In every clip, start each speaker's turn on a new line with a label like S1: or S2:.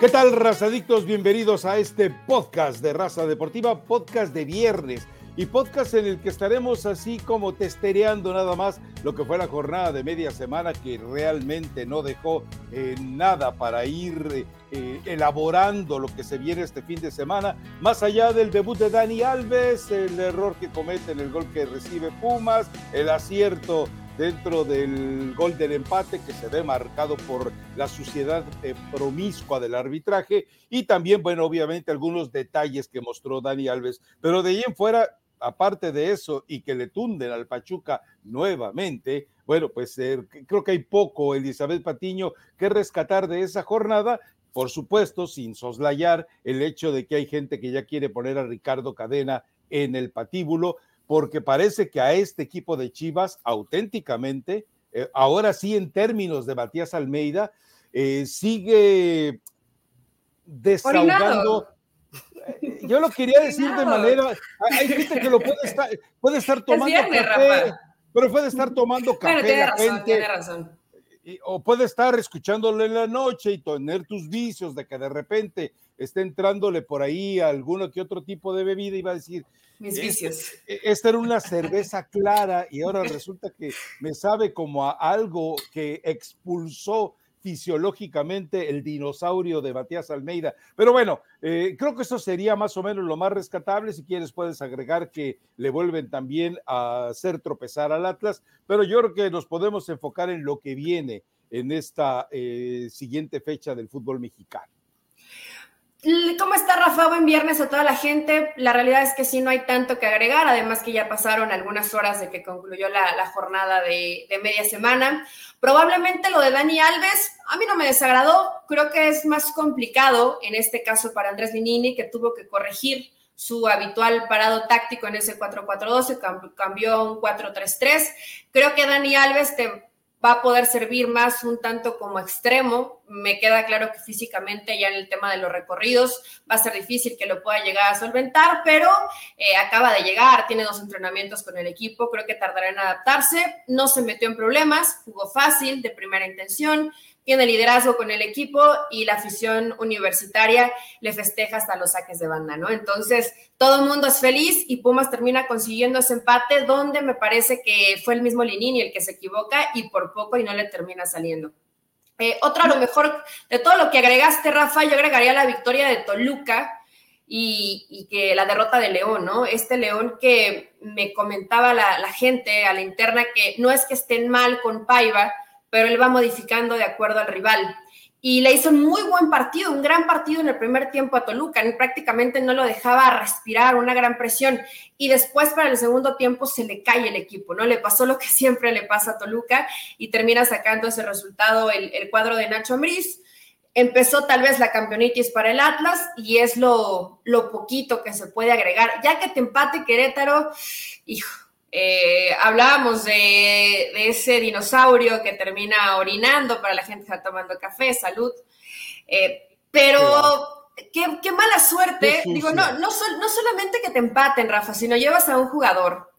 S1: ¿Qué tal, razadictos? Bienvenidos a este podcast de Raza Deportiva, podcast de viernes y podcast en el que estaremos así como testereando nada más lo que fue la jornada de media semana que realmente no dejó eh, nada para ir eh, elaborando lo que se viene este fin de semana, más allá del debut de Dani Alves, el error que comete en el gol que recibe Pumas, el acierto dentro del gol del empate que se ve marcado por la suciedad eh, promiscua del arbitraje y también, bueno, obviamente algunos detalles que mostró Dani Alves, pero de ahí en fuera, aparte de eso y que le tunden al Pachuca nuevamente, bueno, pues eh, creo que hay poco, Elizabeth Patiño, que rescatar de esa jornada. Por supuesto, sin soslayar el hecho de que hay gente que ya quiere poner a Ricardo Cadena en el patíbulo, porque parece que a este equipo de Chivas auténticamente, eh, ahora sí en términos de Matías Almeida, eh, sigue desahogando. Eh, yo lo quería decir de manera, hay gente que lo puede estar, puede estar tomando café, pero puede estar tomando café.
S2: tiene razón, tiene razón.
S1: o puede estar escuchándolo en la noche y tener tus vicios de que de repente esté entrándole por ahí alguno que otro tipo de bebida y va a decir,
S2: mis vicios.
S1: E, esta era una cerveza clara y ahora resulta que me sabe como a algo que expulsó fisiológicamente el dinosaurio de Matías Almeida. Pero bueno, eh, creo que eso sería más o menos lo más rescatable. Si quieres, puedes agregar que le vuelven también a hacer tropezar al Atlas, pero yo creo que nos podemos enfocar en lo que viene en esta eh, siguiente fecha del fútbol mexicano.
S2: ¿Cómo está Rafa? Buen viernes a toda la gente. La realidad es que sí, no hay tanto que agregar, además que ya pasaron algunas horas de que concluyó la, jornada de, media semana. Probablemente lo de Dani Alves, a mí no me desagradó, creo que es más complicado en este caso para Andrés Vinini, que tuvo que corregir su habitual parado táctico en ese 4-4-2, cambió a un 4-3-3. Creo que Dani Alves te va a poder servir más un tanto como extremo. Me queda claro que físicamente ya en el tema de los recorridos va a ser difícil que lo pueda llegar a solventar, pero eh, acaba de llegar, tiene dos entrenamientos con el equipo, creo que tardará en adaptarse, no se metió en problemas, jugó fácil, de primera intención, tiene liderazgo con el equipo y la afición universitaria le festeja hasta los saques de banda, ¿no? Entonces, todo el mundo es feliz y Pumas termina consiguiendo ese empate donde me parece que fue el mismo Linini el que se equivoca y por poco y no le termina saliendo. Eh, otra, a lo mejor, de todo lo que agregaste, Rafa, yo agregaría la victoria de Toluca y, que la derrota de León, ¿no? Este León que me comentaba la, la gente a la interna que no es que estén mal con Paiva, pero él va modificando de acuerdo al rival. Y le hizo un muy buen partido, un gran partido en el primer tiempo a Toluca, prácticamente no lo dejaba respirar, una gran presión. Y después para el segundo tiempo se le cae el equipo, ¿no? Le pasó lo que siempre le pasa a Toluca y termina sacando ese resultado el, cuadro de Nacho Ambriz. Empezó tal vez la campeonitis para el Atlas y es lo, lo poquito que se puede agregar. Ya que te empate Querétaro, hijo, eh, hablábamos de, ese dinosaurio que termina orinando para la gente que está tomando café, salud. Eh, pero qué, mala suerte. Digo, no, no, no solamente que te empaten, Rafa, sino llevas a un jugador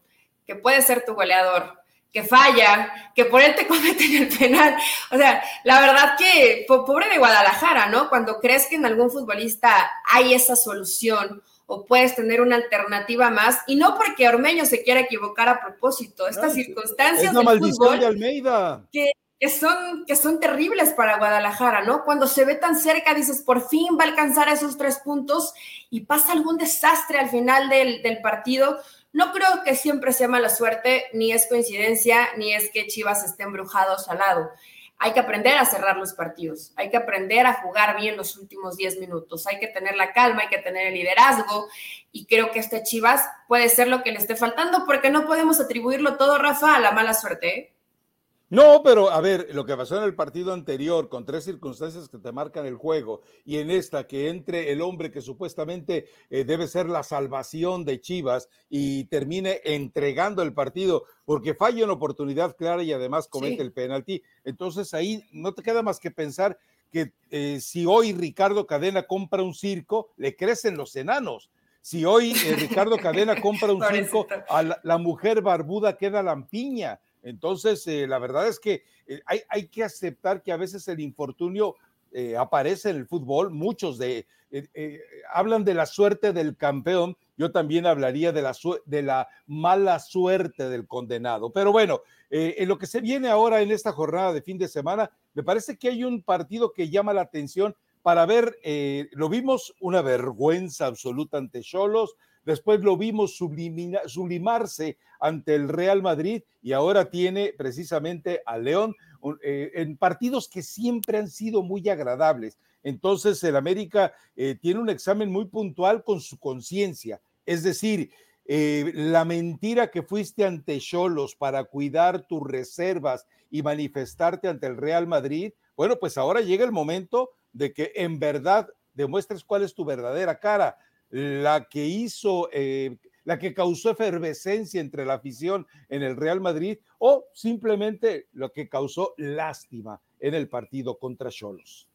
S2: que puede ser tu goleador, que falla, que por él te cometen el penal. O sea, la verdad que pobre de Guadalajara, ¿no? Cuando crees que en algún futbolista hay esa solución o puedes tener una alternativa más, y no porque Ormeño se quiera equivocar a propósito, estas circunstancias
S1: del fútbol de Almeida.
S2: Que, son, que son terribles para Guadalajara, ¿no? Cuando se ve tan cerca, dices, por fin va a alcanzar esos tres puntos y pasa algún desastre al final del, del partido. No creo que siempre sea mala suerte, ni es coincidencia, ni es que Chivas esté embrujados al lado hay que aprender a cerrar los partidos, hay que aprender a jugar bien los últimos 10 minutos, hay que tener la calma, hay que tener el liderazgo y creo que este Chivas puede ser lo que le esté faltando porque no podemos atribuirlo todo, Rafa, a la mala suerte. ¿eh?
S1: No, pero a ver, lo que pasó en el partido anterior, con tres circunstancias que te marcan el juego, y en esta que entre el hombre que supuestamente eh, debe ser la salvación de Chivas y termine entregando el partido, porque falla una oportunidad clara y además comete el penalti, entonces ahí no te queda más que pensar que eh, si hoy Ricardo Cadena compra un circo, le crecen los enanos. Si hoy eh, Ricardo Cadena compra un circo, a la, la mujer barbuda queda lampiña. Entonces, eh, la verdad es que eh, hay, hay, que aceptar que a veces el infortunio eh, aparece en el fútbol, muchos de, hablan de la suerte del campeón, yo también hablaría de la, de la mala suerte del condenado. Pero bueno, en lo que se viene ahora en esta jornada de fin de semana, me parece que hay un partido que llama la atención para ver, lo vimos una vergüenza absoluta ante Cholos, después lo vimos sublimarse ante el Real Madrid y ahora tiene precisamente a León eh, en partidos que siempre han sido muy agradables. Entonces el América eh, tiene un examen muy puntual con su conciencia, es decir, eh, la mentira que fuiste ante Cholos para cuidar tus reservas y manifestarte ante el Real Madrid, bueno, pues ahora llega el momento de que en verdad demuestres cuál es tu verdadera cara la que hizo, eh, la que causó efervescencia entre la afición en el Real Madrid o simplemente lo que causó lástima en el partido contra Cholos.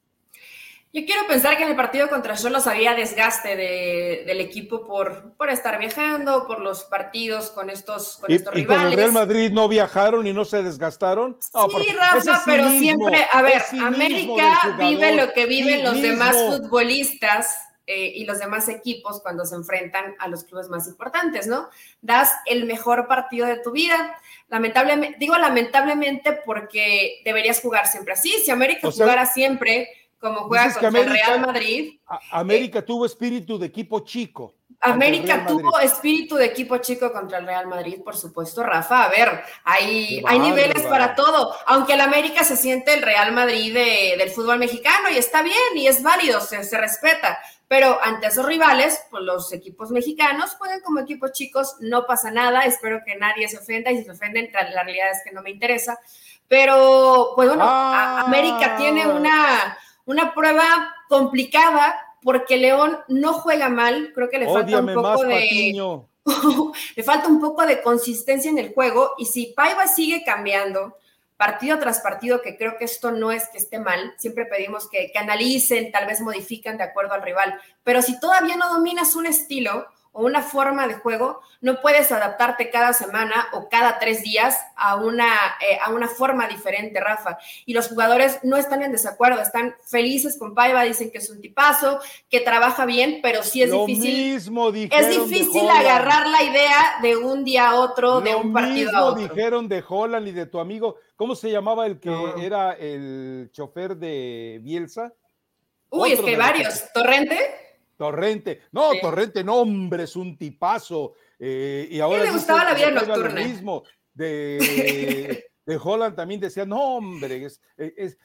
S2: Yo quiero pensar que en el partido contra Cholos había desgaste del equipo por, por estar viajando, por los partidos con estos, con
S1: ¿Y,
S2: estos
S1: ¿Y con el Real Madrid no viajaron y no se desgastaron?
S2: sí, Rafa, pero siempre, a ver, América vive lo que viven los demás futbolistas eh, y los demás equipos cuando se enfrentan a los clubes más importantes, ¿no? Das el mejor partido de tu vida. Lamentablemente, digo lamentablemente porque deberías jugar siempre así. Si América jugara siempre como juega contra el Real Madrid.
S1: América tuvo espíritu de equipo chico.
S2: América tuvo espíritu de equipo chico contra el Real Madrid, por supuesto, Rafa. A ver, hay, hay niveles para todo. Aunque el América se siente el Real Madrid del fútbol mexicano y está bien y es válido, se, se respeta. Pero ante esos rivales, pues los equipos mexicanos juegan como equipos chicos, no pasa nada, espero que nadie se ofenda y si se ofenden, la realidad es que no me interesa. Pero, pues bueno, ah. América tiene una, una prueba complicada porque León no juega mal, creo que le falta un poco de... le falta un poco de consistencia en el juego y si Paiva sigue cambiando, partido tras partido, que creo que esto no es que esté mal, siempre pedimos que, analicen, tal vez modifican de acuerdo al rival, pero si todavía no dominas un estilo, o una forma de juego, no puedes adaptarte cada semana o cada tres días a una, eh, a una forma diferente, Rafa. Y los jugadores no están en desacuerdo, están felices con Paiva, dicen que es un tipazo, que trabaja bien, pero sí es difícil. es difícil agarrar la idea de un día a otro, de un partido a otro.
S1: dijeron de Holland y de tu amigo, ¿cómo se llamaba el que era el chofer de Bielsa?
S2: Uy, es que hay varios. ¿Torrente?
S1: Torrente, no, Torrente, no, hombre, es un tipazo. Eh, y ahora
S2: le gustaba la vida nocturna.
S1: mismo de, de Holland también decía, no, hombre, es,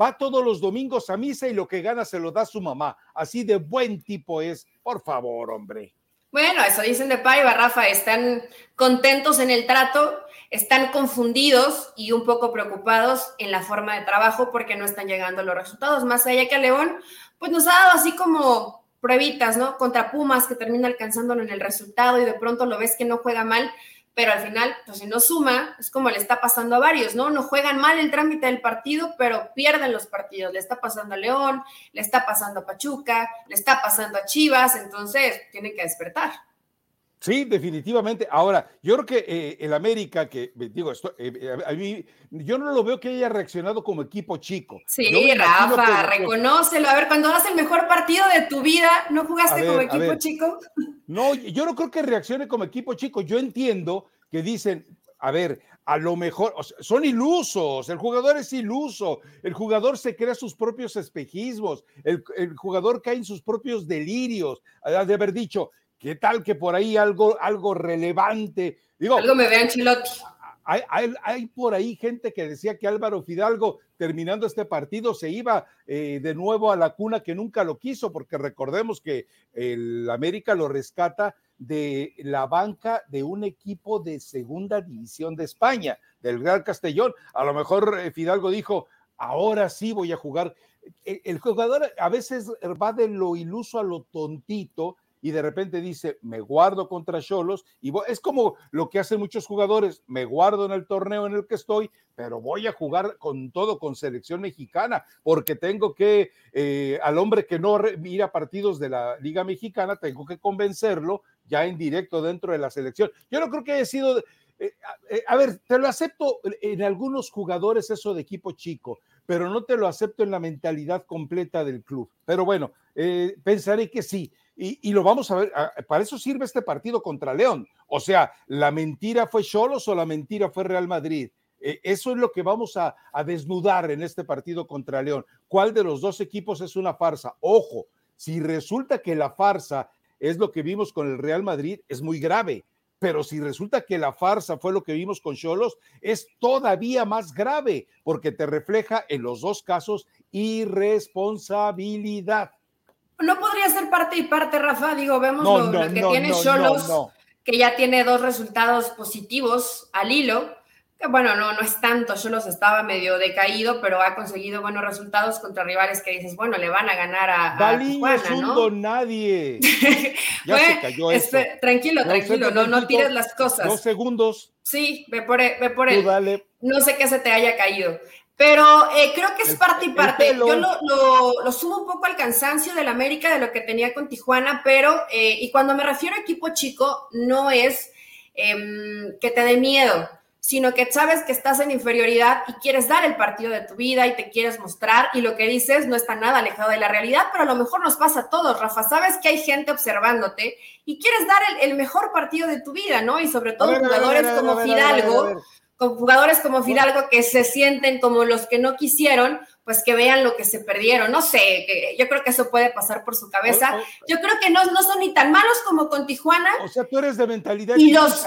S1: va todos los domingos a misa y lo que gana se lo da a su mamá. Así de buen tipo es, por favor, hombre.
S2: Bueno, eso dicen de Paiva, Rafa, están contentos en el trato, están confundidos y un poco preocupados en la forma de trabajo porque no están llegando los resultados. Más allá que León, pues nos ha dado así como pruebitas, ¿no? Contra Pumas que termina alcanzándolo en el resultado y de pronto lo ves que no juega mal, pero al final, pues si no suma, es como le está pasando a varios, ¿no? No juegan mal el trámite del partido, pero pierden los partidos. Le está pasando a León, le está pasando a Pachuca, le está pasando a Chivas, entonces tiene que despertar.
S1: Sí, definitivamente. Ahora, yo creo que eh, el América, que digo, esto, eh, a mí, yo no lo veo que haya reaccionado como equipo chico.
S2: Sí, Rafa, reconócelo. A ver, cuando das el mejor partido de tu vida, ¿no jugaste como equipo chico?
S1: No, yo no creo que reaccione como equipo chico. Yo entiendo que dicen, a ver, a lo mejor son ilusos, el jugador es iluso, el jugador se crea sus propios espejismos, el, el jugador cae en sus propios delirios, de haber dicho, ¿Qué tal que por ahí algo, algo relevante?
S2: Digo, algo me vean Chilotti.
S1: Hay, hay, por ahí gente que decía que Álvaro Fidalgo, terminando este partido, se iba eh, de nuevo a la cuna que nunca lo quiso, porque recordemos que el América lo rescata de la banca de un equipo de segunda división de España, del Real Castellón. A lo mejor eh, Fidalgo dijo, ahora sí voy a jugar. E, el jugador a veces va de lo iluso a lo tontito y de repente dice, me guardo contra Cholos, y es como lo que hacen muchos jugadores, me guardo en el torneo en el que estoy, pero voy a jugar con todo con selección mexicana, porque tengo que, eh, al hombre que no mira partidos de la Liga Mexicana, tengo que convencerlo ya en directo dentro de la selección. Yo no creo que haya sido... Eh, eh, a ver, te lo acepto en algunos jugadores eso de equipo chico, pero no te lo acepto en la mentalidad completa del club. Pero bueno, pensaré que sí. Y, lo vamos a ver, para eso sirve este partido contra León. O sea, ¿la mentira fue Cholos o la mentira fue Real Madrid? Eh, eso es lo que vamos a, a desnudar en este partido contra León. ¿Cuál de los dos equipos es una farsa? Ojo, si resulta que la farsa es lo que vimos con el Real Madrid, es muy grave. Pero si resulta que la farsa fue lo que vimos con Cholos, es todavía más grave, porque te refleja en los dos casos irresponsabilidad.
S2: No podría ser parte y parte, Rafa. Digo, vemos lo, que tiene Cholos, que ya tiene dos resultados positivos al hilo. Que bueno, no, no es tanto. Cholos estaba medio decaído, pero ha conseguido buenos resultados contra rivales que dices, bueno, le van a ganar a,
S1: a es un don nadie.
S2: ya se cayó esto. Tranquilo, tranquilo, no, no tires las cosas.
S1: Dos segundos.
S2: Sí, ve por él, ve por él. No sé qué se te haya caído. Pero eh, creo que es parte y parte. Yo lo, sumo un poco al cansancio del América de lo que tenía con Tijuana, pero, eh, y cuando me refiero a equipo chico, no es em, que te dé miedo, sino que sabes que estás en inferioridad y quieres dar el partido de tu vida y te quieres mostrar y lo que dices no está nada alejado de la realidad, pero a lo mejor nos pasa a todos, Rafa. Sabes que hay gente observándote y quieres dar el, mejor partido de tu vida, ¿no? Y sobre todo jugadores como Fidalgo con jugadores como Fidalgo que se sienten como los que no quisieron, pues que vean lo que se perdieron. No sé, yo creo que eso puede pasar por su cabeza. Yo creo que no, no son ni tan malos como con Tijuana.
S1: O sea, tú eres de mentalidad.
S2: Y los,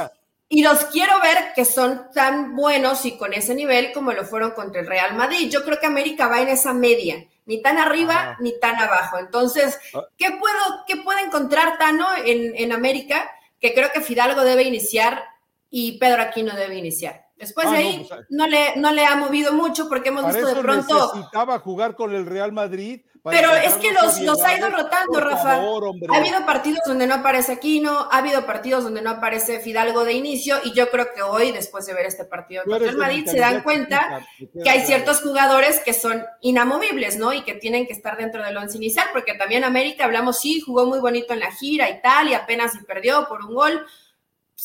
S2: y los quiero ver que son tan buenos y con ese nivel como lo fueron contra el Real Madrid. Yo creo que América va en esa media, ni tan arriba ni tan abajo. Entonces, ah. ¿qué, puedo, qué puede encontrar Tano en, en América? Que creo que Fidalgo debe iniciar y Pedro Aquino debe iniciar. Después de ah, ahí pues, no, le, no le ha movido mucho porque hemos visto de pronto.
S1: Necesitaba jugar con el Real Madrid.
S2: Pero es que los, los ha ido rotando, Rafa. ha habido partidos donde no aparece Aquino, ha habido partidos donde no aparece Fidalgo de inicio, y yo creo que hoy, después de ver este partido contra el Madrid, se dan cuenta que hay ciertos jugadores que son inamovibles, ¿no? Y que tienen que estar dentro del once inicial, porque también América, hablamos, sí, jugó muy bonito en la gira y tal, y apenas se perdió por un gol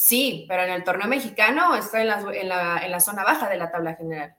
S2: Sí, pero en el torneo mexicano está en la, zona baja de la tabla general.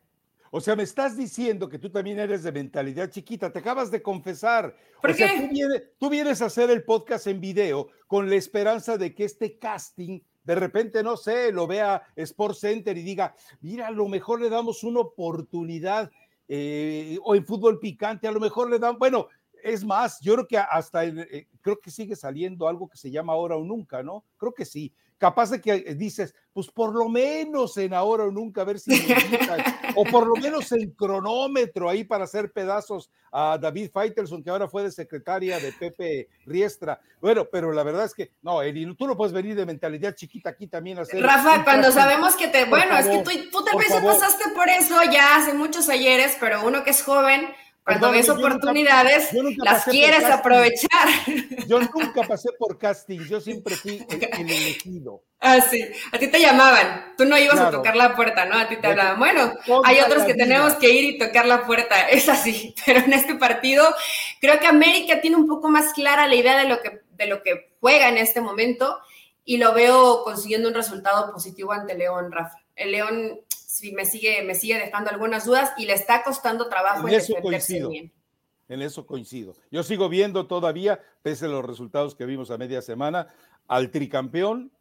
S1: O sea, me estás diciendo que tú también eres de mentalidad chiquita, te acabas de confesar. ¿Por qué? tú, vienes, a hacer el podcast en video con la esperanza de que este casting, de repente, no sé, lo vea Sport Center y diga, mira, a lo mejor le damos una oportunidad, eh, o en fútbol picante, a lo mejor le dan, bueno, es más, yo creo que hasta, eh, creo que sigue saliendo algo que se llama ahora o nunca, ¿no? Creo que sí capaz de que eh, dices, pues por lo menos en ahora o nunca, a ver si, o por lo menos en cronómetro ahí para hacer pedazos a David Feitelson, que ahora fue de secretaria de Pepe Riestra. Bueno, pero la verdad es que, no, Eri, tú no puedes venir de mentalidad chiquita aquí también a hacer.
S2: Rafa, cuando sabemos que te, bueno, es que tú, tú tal vez ya pasaste por eso ya hace muchos ayeres, pero uno que es joven, cuando ves oportunidades, las quieres aprovechar.
S1: Yo nunca pasé por casting, yo siempre fui el, elegido.
S2: Ah, sí. A ti te llamaban, tú no ibas a tocar la puerta, ¿no? A ti te hablaban. Bueno, hay otros que tenemos que ir y tocar la puerta, es así. Pero en este partido, creo que América tiene un poco más clara la idea de lo que, de lo que juega en este momento y lo veo consiguiendo un resultado positivo ante León, Rafa. El León me sigue, me sigue dejando algunas dudas y le está costando trabajo en, eso coincido.
S1: En eso coincido. Yo sigo viendo todavía, pese a los resultados que vimos a media semana, al tricampeón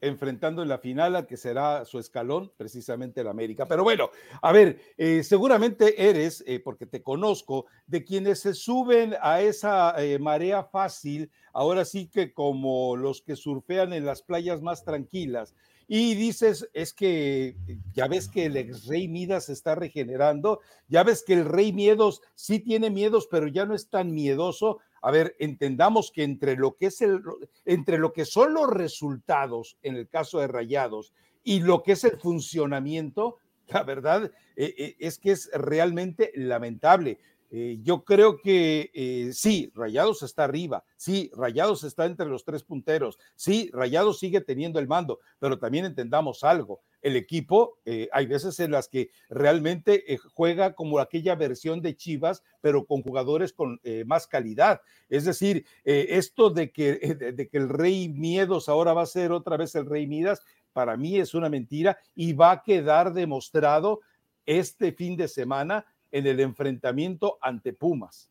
S1: enfrentando en la final a que será su escalón, precisamente el América. Pero bueno, a ver, eh, seguramente eres, eh, porque te conozco, de quienes se suben a esa eh, marea fácil, ahora sí que como los que surfean en las playas más tranquilas, y dices, es que ya ves que el ex rey Midas se está regenerando, ya ves que el rey Miedos sí tiene miedos, pero ya no es tan miedoso. A ver, entendamos que entre lo que es el, entre lo que son los resultados en el caso de Rayados y lo que es el funcionamiento, la verdad eh, eh, es que es realmente lamentable. Eh, yo creo que eh, sí, Rayados está arriba, sí, Rayados está entre los tres punteros, sí, Rayados sigue teniendo el mando, pero también entendamos algo, el equipo, eh, hay veces en las que realmente juega como aquella versión de Chivas, pero con jugadores con más calidad. Es decir, esto de que, de que el Rey Miedos ahora va a ser otra vez el Rey Midas, para mí es una mentira y va a quedar demostrado este fin de semana en el enfrentamiento ante Pumas?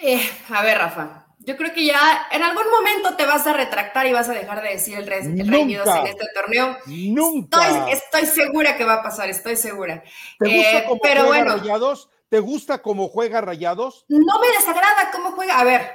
S2: Eh, a ver, Rafa, yo creo que ya en algún momento te vas a retractar y vas a dejar de decir el, rey, en este torneo.
S1: Nunca.
S2: Estoy, segura que va a pasar, estoy segura.
S1: ¿Te gusta eh, cómo pero juega Rayados? ¿Te gusta cómo juega Rayados?
S2: No me desagrada cómo juega. A ver,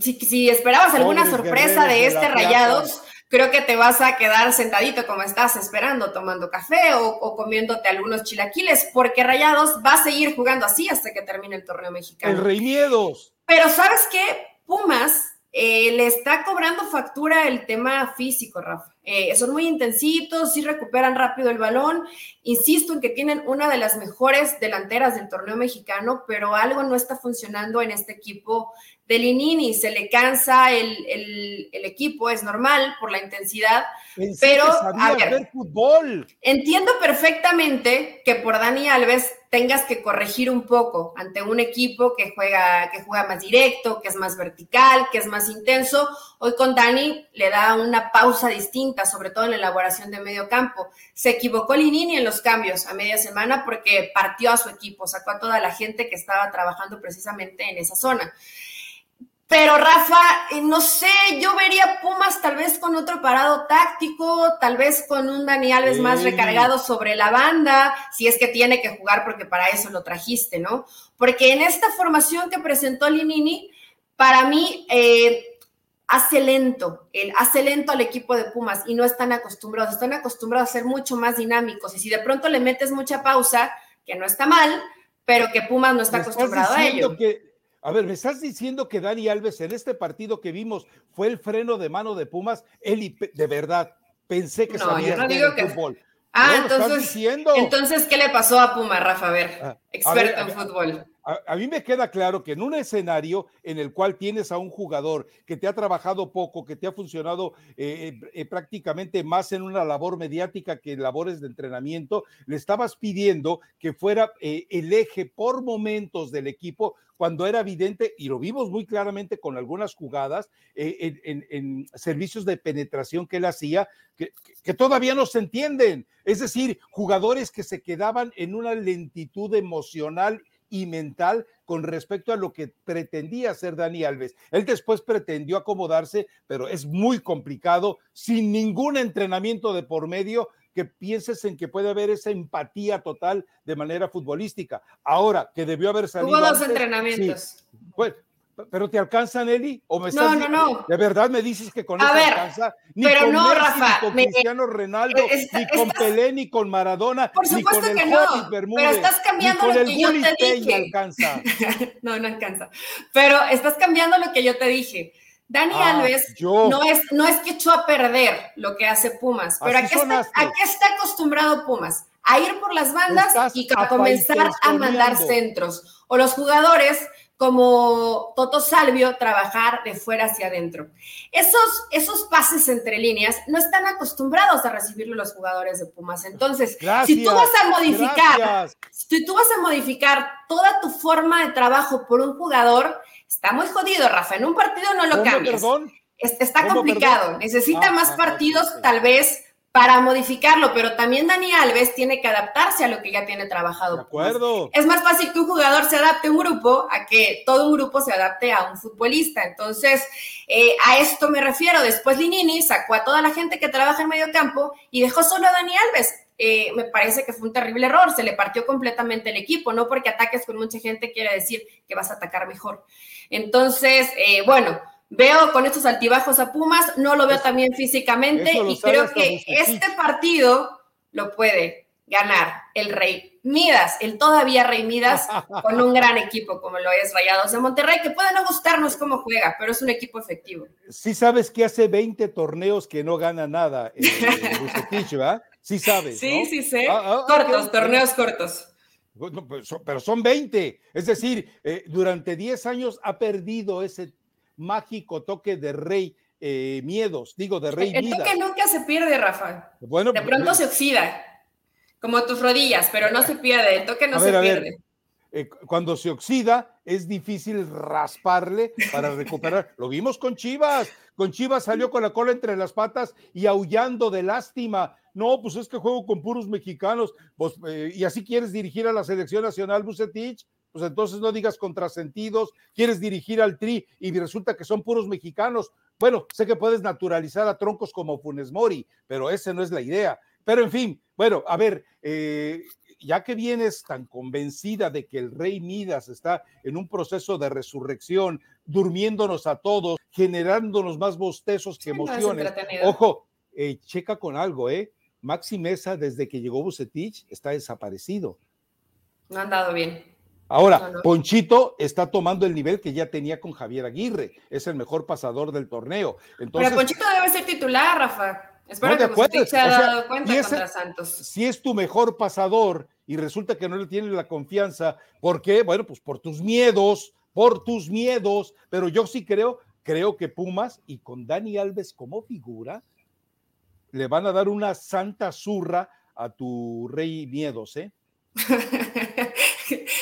S2: si, esperabas alguna sorpresa de este Rayados, creo que te vas a quedar sentadito como estás esperando, tomando café o, comiéndote algunos chilaquiles, porque Rayados va a seguir jugando así hasta que termine el torneo mexicano.
S1: El Rey Miedos.
S2: Pero ¿sabes qué? Pumas eh, le está cobrando factura el tema físico, Rafa. Eh, son muy intensitos, sí recuperan rápido el balón. Insisto en que tienen una de las mejores delanteras del torneo mexicano, pero algo no está funcionando en este equipo de Linini. Se le cansa el, equipo, es normal por la intensidad. pero,
S1: a ver, fútbol.
S2: entiendo perfectamente que por Dani Alves tengas que corregir un poco ante un equipo que juega, que juega más directo, que es más vertical, que es más intenso. Hoy con Dani le da una pausa distinta, sobre todo en la elaboración de medio campo. Se equivocó Linini en los cambios a media semana porque partió a su equipo, sacó a toda la gente que estaba trabajando precisamente en esa zona. Pero Rafa, eh, no sé, yo vería Pumas tal vez con otro parado táctico, tal vez con un Dani Alves más recargado sobre la banda, si es que tiene que jugar porque para eso lo trajiste, ¿no? Porque en esta formación que presentó Linini, para mí eh, hace lento, el, hace lento al equipo de Pumas y no están acostumbrados, están acostumbrados a ser mucho más dinámicos y si de pronto le metes mucha pausa, que no está mal, pero que Pumas no está acostumbrado a ello.
S1: A ver, ¿me estás diciendo que Dani Alves en este partido que vimos fue el freno de mano de Pumas? Él de verdad pensé que sabía
S2: no fútbol. Ah, entonces, entonces, ¿qué le pasó a Puma, Rafa? A ver, ah, experto en fútbol.
S1: A, mí me queda claro que en un escenario en el cual tienes a un jugador que te ha trabajado poco, que te ha funcionado eh, eh, prácticamente más en una labor mediática que en labores de entrenamiento, le estabas pidiendo que fuera eh, el eje por momentos del equipo cuando era evidente, y lo vimos muy claramente con algunas jugadas en, servicios de penetración que él hacía, que todavía no se entienden. Es decir, jugadores que se quedaban en una lentitud emocional y mental con respecto a lo que pretendía hacer Dani Alves. Él después pretendió acomodarse, pero es muy complicado, sin ningún entrenamiento de por medio, que pienses en que puede haber esa empatía total de manera futbolística. Ahora, que debió haber salido.
S2: Hubo dos entrenamientos.
S1: pues, ¿Pero te alcanza, Nelly? ¿O me
S2: no, no, no.
S1: ¿De verdad me dices que con eso alcanza?
S2: Ni pero con no, Rafa.
S1: Ni con Cristiano Ronaldo, ni con Pelé, ni con Maradona,
S2: por
S1: ni con el
S2: que no, Pero estás cambiando lo que yo te dije.
S1: alcanza.
S2: no, no alcanza. Pero estás cambiando lo que yo te dije. Dani ah, Alves no es, no es que echó a perder lo que hace Pumas, pero ¿a qué, está, ¿a qué está acostumbrado Pumas? A ir por las bandas y a comenzar a mandar centros. O los jugadores como Toto Salvio, trabajar de fuera hacia adentro. Esos, esos pases entre líneas no están acostumbrados a recibirlo los jugadores de Pumas. Entonces, si tú vas a modificar, si tú vas a modificar toda tu forma de trabajo por un jugador, está muy jodido, Rafa. En un partido no lo cambias. Está complicado. Necesita ah, más ah, partidos, tal vez para modificarlo, pero también Dani Alves tiene que adaptarse a lo que ya tiene trabajado.
S1: De acuerdo.
S2: Es más fácil que un jugador se adapte a un grupo a que todo un grupo se adapte a un futbolista. Entonces, eh, a esto me refiero. Después Linini sacó a toda la gente que trabaja en medio campo y dejó solo a Dani Alves. Eh, me parece que fue un terrible error, se le partió completamente el equipo, no porque ataques con mucha gente quiere decir que vas a atacar mejor. Entonces, eh, bueno, Veo con estos altibajos a Pumas, no lo veo también físicamente y creo que este partido lo puede ganar el Rey Midas, el todavía Rey Midas, con un gran equipo como lo es Rayados de Monterrey, que puede no gustarnos cómo juega, pero es un equipo efectivo.
S1: Sí sabes que hace 20 torneos que no gana nada en, ¿verdad? Sí sabes.
S2: Sí, sí sé. Ah, ah, cortos, torneos cortos.
S1: Pues, pero son 20. Es decir, eh, durante 10 años ha perdido ese mágico toque de rey eh, miedos, digo, de rey
S2: El toque nunca se pierde, Rafa. Bueno, de pronto se oxida, como tus rodillas, pero no se pierde, el toque no se pierde.
S1: Eh, cuando se oxida es difícil rasparle para recuperar. Lo vimos con Chivas. Con Chivas salió con la cola entre las patas y aullando de lástima. no, pues es que juego con puros mexicanos, pues, eh, y así quieres dirigir a la selección nacional, Bucetich, pues entonces no digas contrasentidos, quieres dirigir al Tri y resulta que son puros mexicanos. Bueno, sé que puedes naturalizar a troncos como Funes Mori, pero esa no es la idea. Pero en fin, bueno, a ver, eh, ya que vienes tan convencida de que el rey Midas está en un proceso de resurrección, durmiéndonos a todos, generándonos más bostezos que emociones, ojo, eh, checa con algo, ¿eh? Maxi Mesa, desde que llegó Bucetich, está desaparecido.
S2: No han dado bien.
S1: Ahora, Ponchito está tomando el nivel que ya tenía con Javier Aguirre, es el mejor pasador del torneo. Entonces,
S2: Pero Ponchito debe ser titular, Rafa. Espero que se haya dado cuenta contra Santos.
S1: Si es tu mejor pasador y resulta que no le tienes la confianza, ¿por qué? Bueno, pues por tus miedos, por tus miedos, pero yo sí creo, creo que Pumas y con Dani Alves como figura le van a dar una santa zurra a tu rey miedos, ¿eh?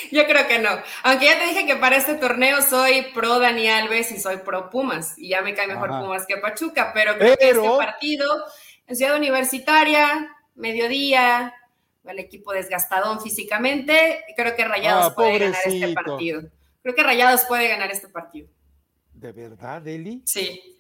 S2: Yo creo que no. Aunque ya te dije que para este torneo soy pro Dani Alves y soy pro Pumas. Y ya me cae mejor Pumas que Pachuca. Pero creo que este partido en Ciudad Universitaria, mediodía, el equipo desgastadón físicamente, creo que Rayados ah, puede ganar este partido. Creo que Rayados puede ganar este partido.
S1: ¿De verdad, Eli?
S2: Sí.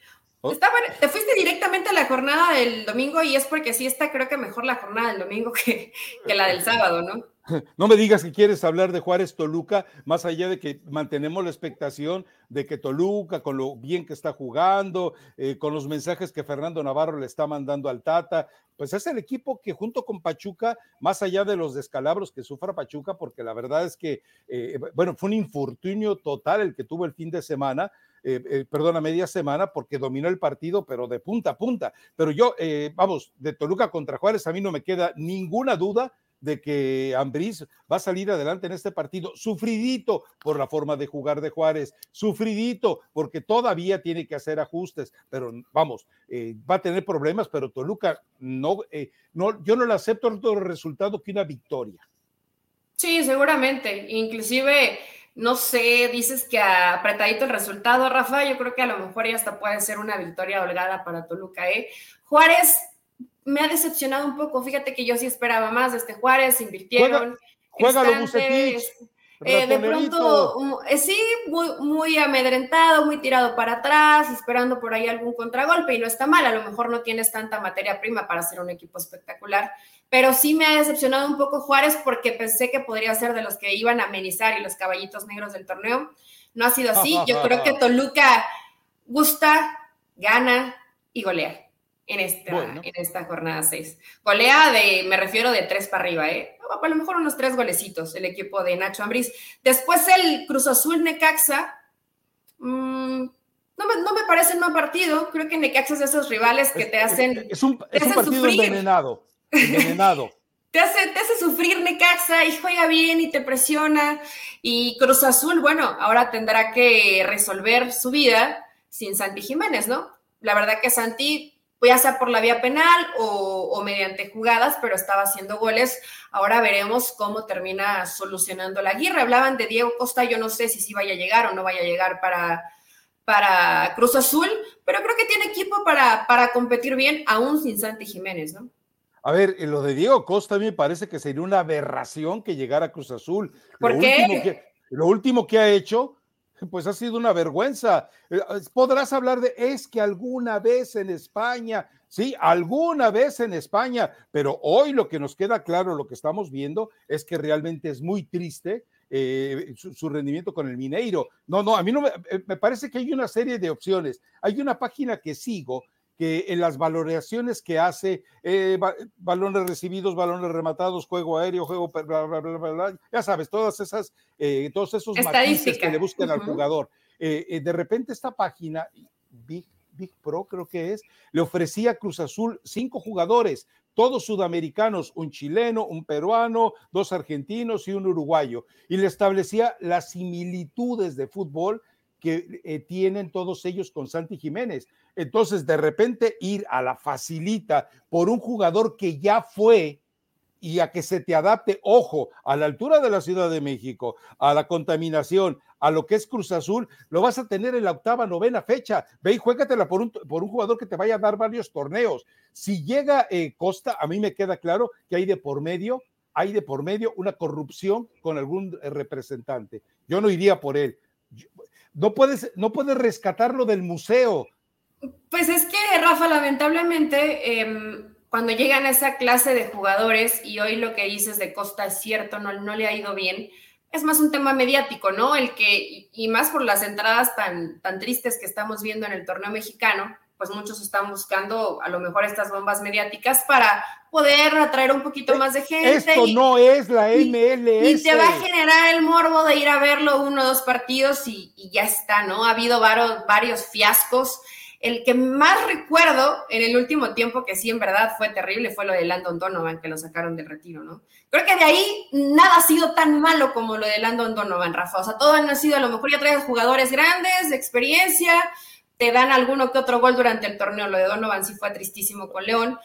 S2: Oh. te fuiste directamente a la jornada del domingo y es porque sí está, creo que mejor la jornada del domingo que, que la del sábado, ¿no?
S1: No me digas que quieres hablar de Juárez Toluca, más allá de que mantenemos la expectación de que Toluca, con lo bien que está jugando, eh, con los mensajes que Fernando Navarro le está mandando al Tata, pues es el equipo que junto con Pachuca, más allá de los descalabros que sufra Pachuca, porque la verdad es que, eh, bueno, fue un infortunio total el que tuvo el fin de semana, eh, eh, perdón, a media semana porque dominó el partido, pero de punta a punta. Pero yo, eh, vamos, de Toluca contra Juárez, a mí no me queda ninguna duda de que Ambriz va a salir adelante en este partido, sufridito por la forma de jugar de Juárez, sufridito porque todavía tiene que hacer ajustes, pero vamos, va a tener problemas, pero Toluca no, no, yo no le acepto otro resultado que una victoria.
S2: Sí, seguramente, inclusive no sé, dices que apretadito el resultado, Rafa, yo creo que a lo mejor ya hasta puede ser una victoria holgada para Toluca, ¿eh? Juárez me ha decepcionado un poco, fíjate que yo sí esperaba más de este Juárez, invirtieron.
S1: Juega,
S2: eh, de pronto, eh, sí, muy, muy amedrentado, muy tirado para atrás, esperando por ahí algún contragolpe y no está mal, a lo mejor no tienes tanta materia prima para ser un equipo espectacular, pero sí me ha decepcionado un poco Juárez porque pensé que podría ser de los que iban a amenizar y los caballitos negros del torneo. No ha sido así, yo creo que Toluca gusta, gana y golea en esta, en esta jornada 6. Golea de, me refiero de tres para arriba, ¿eh? A lo mejor unos tres golecitos el equipo de Nacho Ambriz. Después el Cruz Azul Necaxa. Mm, no, me, no me parece un mal partido. Creo que Necaxa es de esos rivales que te hacen.
S1: Es un, es un partido envenenado. Envenenado.
S2: te, hace, te hace sufrir Necaxa y juega bien y te presiona. Y Cruz Azul, bueno, ahora tendrá que resolver su vida sin Santi Jiménez, ¿no? La verdad que Santi ya sea por la vía penal o, mediante jugadas, pero estaba haciendo goles. Ahora veremos cómo termina solucionando la guerra. Hablaban de Diego Costa, yo no sé si sí vaya a llegar o no vaya a llegar para, para Cruz Azul, pero creo que tiene equipo para, para competir bien, aún sin Santi Jiménez, ¿no?
S1: A ver, lo de Diego Costa a mí me parece que sería una aberración que llegara a Cruz Azul.
S2: ¿Por
S1: lo
S2: qué?
S1: Último que, lo último que ha hecho pues ha sido una vergüenza. Eh, podrás hablar de, es que alguna vez en España, sí, alguna vez en España, pero hoy lo que nos queda claro, lo que estamos viendo, es que realmente es muy triste eh, su, rendimiento con el Mineiro. No, no, a mí no me, eh, me parece que hay una serie de opciones. Hay una página que sigo que en las valoraciones que hace, eh, balones recibidos, balones rematados, juego aéreo, juego, bla, bla, bla, ya sabes, todas esas, eh, todos esos matices que le buscan al jugador. Eh, de repente esta página, Big, Big Pro creo que es, le ofrecía a Cruz Azul cinco jugadores, todos sudamericanos, un chileno, un peruano, dos argentinos y un uruguayo, y le establecía las similitudes de fútbol que tienen todos ellos con Santi Jiménez. Entonces, de repente ir a la facilita por un jugador que ya fue y a que se te adapte, ojo, a la altura de la Ciudad de México, a la contaminación, a lo que es Cruz Azul, lo vas a tener en la octava, novena fecha. Ve y juégatela por un, por un jugador que te vaya a dar varios torneos. Si llega eh, Costa, a mí me queda claro que hay de por medio, hay de por medio una corrupción con algún eh, representante. Yo no iría por él. No puedes, no puedes rescatarlo del museo.
S2: Pues es que, Rafa, lamentablemente, em, cuando llegan a esa clase de jugadores, y hoy lo que dices de Costa es cierto, no, no le ha ido bien, es más un tema mediático, ¿no? El que, y más por las entradas tan, tan tristes que estamos viendo en el torneo mexicano, pues muchos están buscando a lo mejor estas bombas mediáticas para poder atraer un poquito más de gente.
S1: Esto no es la MLS.
S2: Y, te va a generar el morbo de ir a verlo uno o dos partidos y, y ya está, ¿no? Ha habido varios, varios fiascos el que más recuerdo en el último tiempo, que sí en verdad fue terrible, fue lo de Landon Donovan, que lo sacaron del retiro, ¿no? Creo que de ahí nada ha sido tan malo como lo de Landon Donovan, Rafa. O sea, todo han sido, a lo mejor ya traes jugadores grandes, de experiencia, te dan alguno que otro gol durante el torneo. Lo de Donovan sí fue tristísimo con León.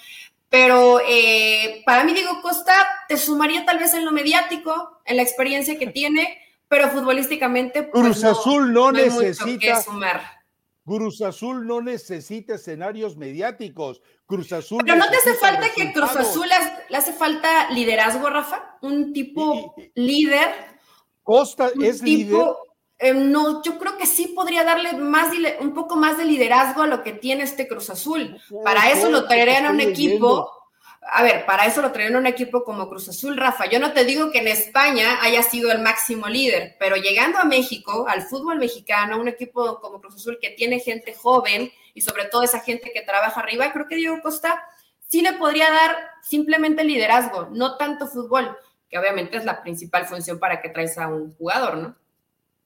S2: Pero eh, para mí, Diego Costa te sumaría tal vez en lo mediático, en la experiencia que tiene, pero futbolísticamente.
S1: Pues Cruz Azul no, necesita. sumar Cruz Azul no necesita escenarios mediáticos. Cruz Azul.
S2: Pero no te hace falta que Cruz Azul le hace falta liderazgo, Rafa. Un tipo líder.
S1: Costa es líder.
S2: Em, no, yo creo que sí podría darle más, un poco más de liderazgo a lo que tiene este Cruz Azul. Para eso lo traerían a un equipo a ver, para eso lo traen un equipo como Cruz Azul, Rafa. Yo no te digo que en España haya sido el máximo líder, pero llegando a México, al fútbol mexicano, un equipo como Cruz Azul que tiene gente joven y sobre todo esa gente que trabaja arriba, creo que Diego Costa sí le podría dar simplemente liderazgo, no tanto fútbol, que obviamente es la principal función para que traes a un jugador, ¿no?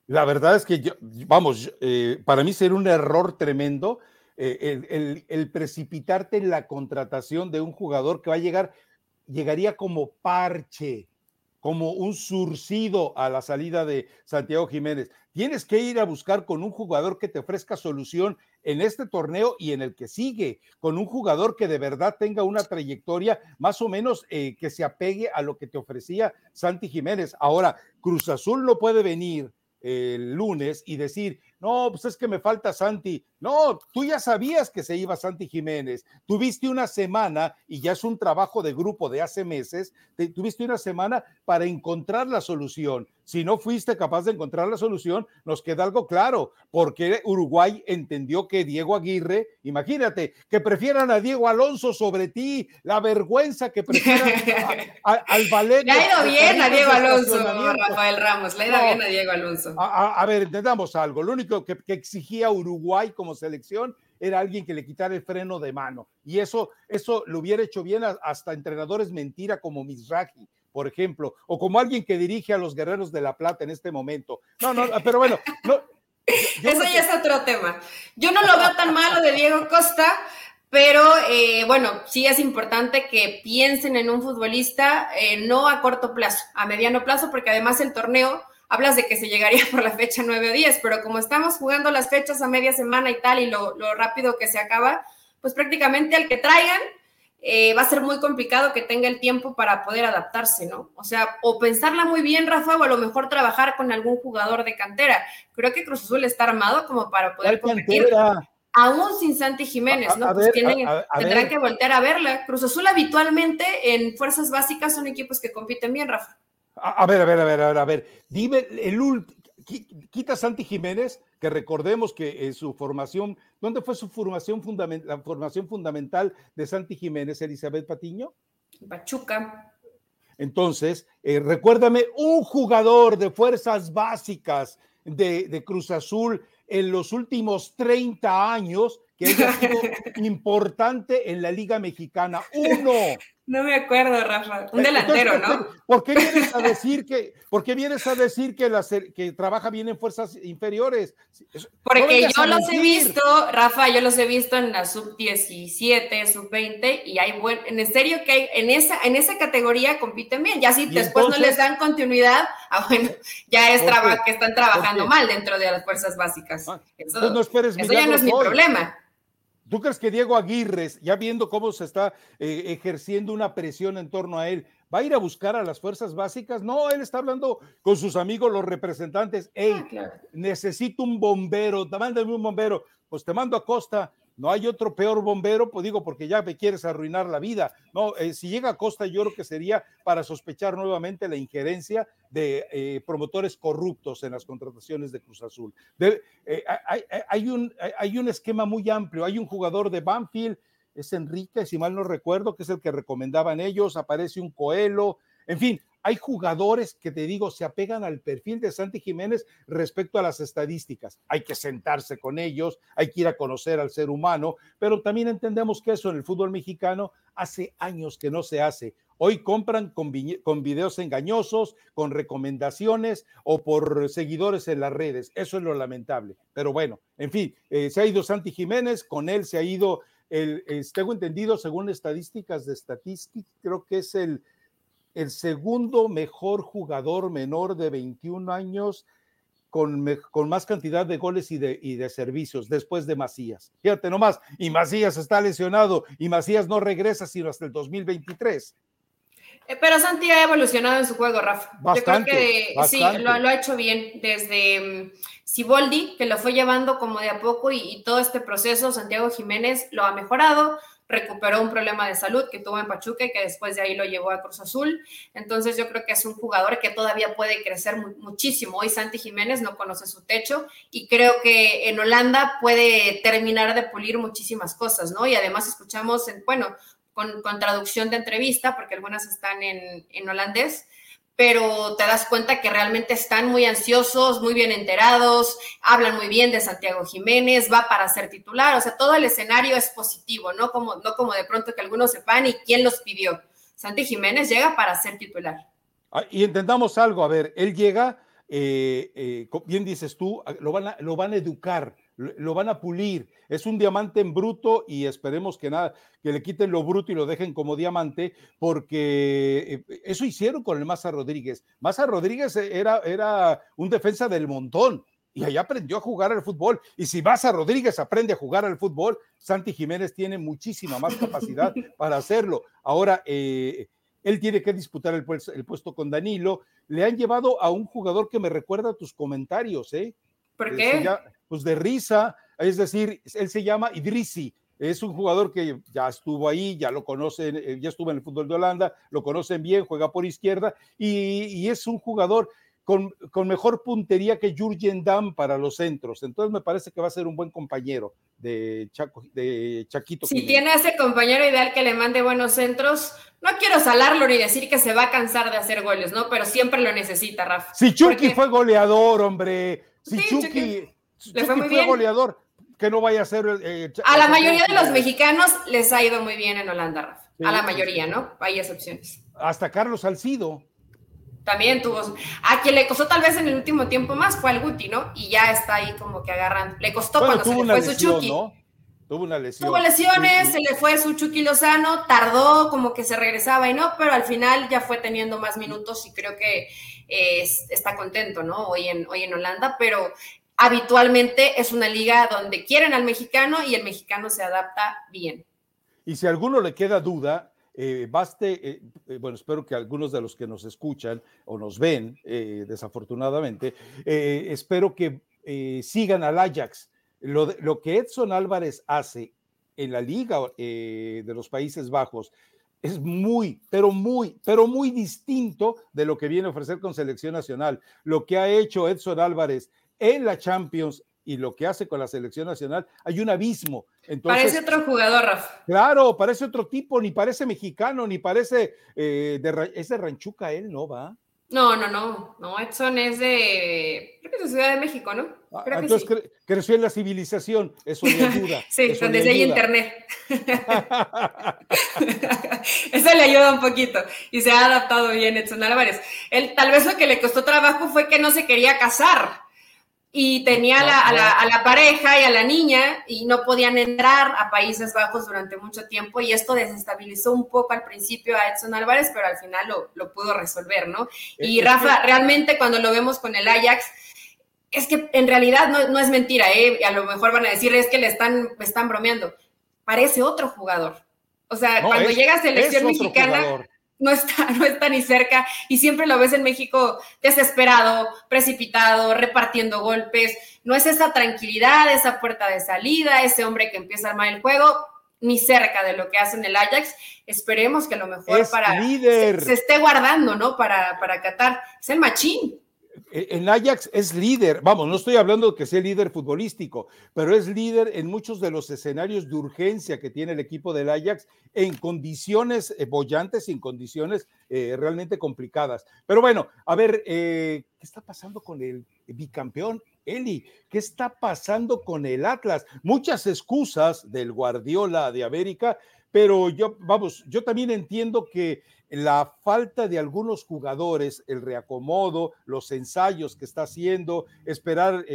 S1: La verdad es que, vamos, eh, para mí sería un error tremendo eh, el, precipitarte en la contratación de un jugador que va a llegar, llegaría como parche, como un surcido a la salida de Santiago Jiménez. Tienes que ir a buscar con un jugador que te ofrezca solución en este torneo y en el que sigue, con un jugador que de verdad tenga una trayectoria más o menos eh, que se apegue a lo que te ofrecía Santi Jiménez. Ahora, Cruz Azul no puede venir el lunes y decir, no, pues es que me falta Santi. No, tú ya sabías que se iba Santi Jiménez. Tuviste una semana, y ya es un trabajo de grupo de hace meses, tuviste una semana para encontrar la solución. Si no fuiste capaz de encontrar la solución, nos queda algo claro, porque Uruguay entendió que Diego Aguirre, imagínate, que prefieran a Diego Alonso sobre ti, la vergüenza que prefieran al ballet.
S2: Le ha ido bien a Diego Alonso, Rafael Ramos, le ha ido bien a Diego Alonso.
S1: A, ver, entendamos algo, lo único que, que exigía Uruguay como selección era alguien que le quitara el freno de mano. Y eso, eso lo hubiera hecho bien hasta entrenadores mentira como Mizrahi, por ejemplo, o como alguien que dirige a los Guerreros de la Plata en este momento. No, no, pero bueno, no,
S2: eso ya es otro tema. Yo no lo veo tan malo de Diego Costa, pero eh, bueno, sí es importante que piensen en un futbolista eh, no a corto plazo, a mediano plazo, porque además el torneo, hablas de que se llegaría por la fecha 9 o 10, pero como estamos jugando las fechas a media semana y tal, y lo, lo rápido que se acaba, pues prácticamente al que traigan eh, va a ser muy complicado que tenga el tiempo para poder adaptarse, ¿no? O sea, o pensarla muy bien, Rafa, o a lo mejor trabajar con algún jugador de cantera. Creo que Cruz Azul está armado como para poder competir. Aún sin Santi Jiménez, ¿no? pues tendrán que voltear a verla. Cruz Azul habitualmente en fuerzas básicas son equipos que compiten bien, Rafa.
S1: A, ver, a ver, a ver, a ver, a ver. Dime, el quita Santi Jiménez, que recordemos que en su formación, ¿dónde fue su formación fundamental, la formación fundamental de Santi Jiménez, Elizabeth Patiño?
S2: Pachuca.
S1: Entonces, eh, recuérdame un jugador de fuerzas básicas de, de Cruz Azul en los últimos 30 años que haya sido importante en la Liga Mexicana. Uno.
S2: No me acuerdo, Rafa. Un delantero, ¿no?
S1: ¿Por qué vienes a decir que, por qué vienes a decir que, que trabaja bien en fuerzas inferiores?
S2: Porque yo los he visto, Rafa, yo los he visto en la sub 17, sub 20 y hay buen, en serio que hay, en esa, en esa categoría compiten bien. Ya si después no les dan continuidad, ah, bueno, ya es que están trabajando mal dentro de las fuerzas básicas. Ah, eso,
S1: no esperes
S2: eso ya no es mi problema.
S1: ¿Tú crees que Diego Aguirre, ya viendo cómo se está eh, ejerciendo una presión en torno a él, va a ir a buscar a las fuerzas básicas? No, él está hablando con sus amigos, los representantes. Hey, ah, necesito un bombero, mándame un bombero. Pues te mando a Costa, no hay otro peor bombero, pues digo, porque ya me quieres arruinar la vida. No, eh, si llega a Costa, yo creo que sería para sospechar nuevamente la injerencia de eh, promotores corruptos en las contrataciones de Cruz Azul. Eh, hay, un, hay un esquema muy amplio. Hay un jugador de Banfield, es Enrique, si mal no recuerdo, que es el que recomendaban ellos. Aparece un Coelho. En fin, hay jugadores que te digo, se apegan al perfil de Santi Jiménez respecto a las estadísticas. Hay que sentarse con ellos, hay que ir a conocer al ser humano, pero también entendemos que eso en el fútbol mexicano hace años que no se hace. Hoy compran con, videos engañosos, con recomendaciones o por seguidores en las redes. Eso es lo lamentable. Pero bueno, en fin, eh, se ha ido Santi Jiménez, con él se ha ido, el, tengo entendido, según estadísticas de Statistics, creo que es el el segundo mejor jugador menor de 21 años con, con más cantidad de goles y de, y de, servicios después de Macías. Fíjate nomás, y Macías está lesionado y Macías no regresa sino hasta el 2023.
S2: Eh, pero Santi ha evolucionado en su juego, Rafa. Bastante, Yo creo que sí, lo, ha hecho bien. Desde Siboldi, mm, que lo fue llevando como de a poco y, y todo este proceso, Santiago Jiménez lo ha mejorado recuperó un problema de salud que tuvo en Pachuca y que después de ahí lo llevó a Cruz Azul. Entonces yo creo que es un jugador que todavía puede crecer muchísimo. Hoy Santi Jiménez no conoce su techo y creo que en Holanda puede terminar de pulir muchísimas cosas, ¿no? Y además escuchamos, en, bueno, con, traducción de entrevista, porque algunas están en, en holandés, pero te das cuenta que realmente están muy ansiosos, muy bien enterados, hablan muy bien de Santiago Jiménez, va para ser titular, o sea, todo el escenario es positivo, no como, no como de pronto que algunos sepan y quién los pidió. Santi Jiménez llega para ser titular.
S1: Ah, y entendamos algo, a ver, él llega, eh, eh, bien dices tú, lo van a, lo van a educar lo van a pulir. Es un diamante en bruto y esperemos que nada, que le quiten lo bruto y lo dejen como diamante, porque eh, eso hicieron con el Maza Rodríguez. Maza Rodríguez era, era un defensa del montón y allá aprendió a jugar al fútbol. Y si Maza Rodríguez aprende a jugar al fútbol, Santi Jiménez tiene muchísima más capacidad para hacerlo. Ahora, eh, él tiene que disputar el puesto, el puesto con Danilo. Le han llevado a un jugador que me recuerda a tus comentarios, ¿eh?
S2: ¿Por eh, qué?
S1: Pues de risa, es decir, él se llama Idrisi, es un jugador que ya estuvo ahí, ya lo conocen, eh, ya estuvo en el fútbol de Holanda, lo conocen bien, juega por izquierda y, es un jugador con, con, mejor puntería que Jurgen Damm para los centros. Entonces me parece que va a ser un buen compañero de, Chaco, de Chaquito.
S2: Si tiene ese compañero ideal que le mande buenos centros, no quiero salarlo ni decir que se va a cansar de hacer goles, ¿no? Pero siempre lo necesita, Rafa.
S1: Si Chucky fue goleador, hombre. Si Chucky le fue muy bien. goleador, que no vaya a ser.
S2: Eh, a la mayoría de los mexicanos les ha ido muy bien en Holanda, Rafa. a la mayoría, ¿no? Hay excepciones.
S1: Hasta Carlos Salcido.
S2: También tuvo. A quien le costó tal vez en el último tiempo más fue al Guti, ¿no? Y ya está ahí como que agarrando. Le costó cuando se le fue su Chucky.
S1: Tuvo una lesión.
S2: Tuvo lesiones, se le fue su Chucky Lozano, tardó como que se regresaba y no, pero al final ya fue teniendo más minutos y creo que eh, está contento, ¿no? Hoy en, hoy en Holanda, pero habitualmente es una liga donde quieren al mexicano y el mexicano se adapta bien.
S1: Y si a alguno le queda duda, eh, baste, eh, eh, bueno, espero que algunos de los que nos escuchan o nos ven, desafortunadamente, espero que sigan al Ajax. Lo, lo, que Edson Álvarez hace en la liga de los Países Bajos es muy, pero muy, pero muy distinto de lo que viene a ofrecer con selección nacional. Lo que ha hecho Edson Álvarez en la Champions y lo que hace con la selección nacional, hay un abismo. Entonces,
S2: parece otro jugador, Rafa.
S1: Claro, parece otro tipo, ni parece mexicano, ni parece eh, de, es de Ranchuca él, ¿no va?
S2: No, no, no, no, Edson es de, creo que es de Ciudad de México, ¿no?
S1: Ah, entonces creció en la civilización, eso le ayuda.
S2: sí, donde hay internet. eso le ayuda un poquito y se ha adaptado bien Edson Álvarez. Él, tal vez lo que le costó trabajo fue que no se quería casar y tenía a la, pareja y a la niña y no podían entrar a Países Bajos durante mucho tiempo y esto desestabilizó un poco al principio a Edson Álvarez, pero al final lo, pudo resolver, ¿no? Y Rafa, realmente cuando lo vemos con el Ajax, es que en realidad no, es mentira, ¿eh? A lo mejor van a decir, es que le están, están bromeando. parece otro jugador. O sea, cuando llega a selección mexicana, no está, no está ni cerca y siempre lo ves en México desesperado, precipitado, repartiendo golpes. No es esa tranquilidad, esa puerta de salida, ese hombre que empieza a armar el juego, ni cerca de lo que hace en el Ajax. Esperemos que a lo mejor para
S1: líder.
S2: Se, esté guardando, ¿no? Para, para Qatar. Es el machín.
S1: E, en Ajax es líder, vamos, no estoy hablando que sea líder futbolístico, pero es líder en muchos de los escenarios de urgencia que tiene el equipo del Ajax en condiciones eh, bollantes, en condiciones eh, realmente complicadas. Pero bueno, a ver, eh, ¿qué está pasando con el bicampeón? Eli, ¿qué está pasando con el Atlas? Muchas excusas del Guardiola de América, pero yo, vamos, yo también entiendo que la falta de algunos jugadores, el reacomodo, los ensayos que está haciendo, esperar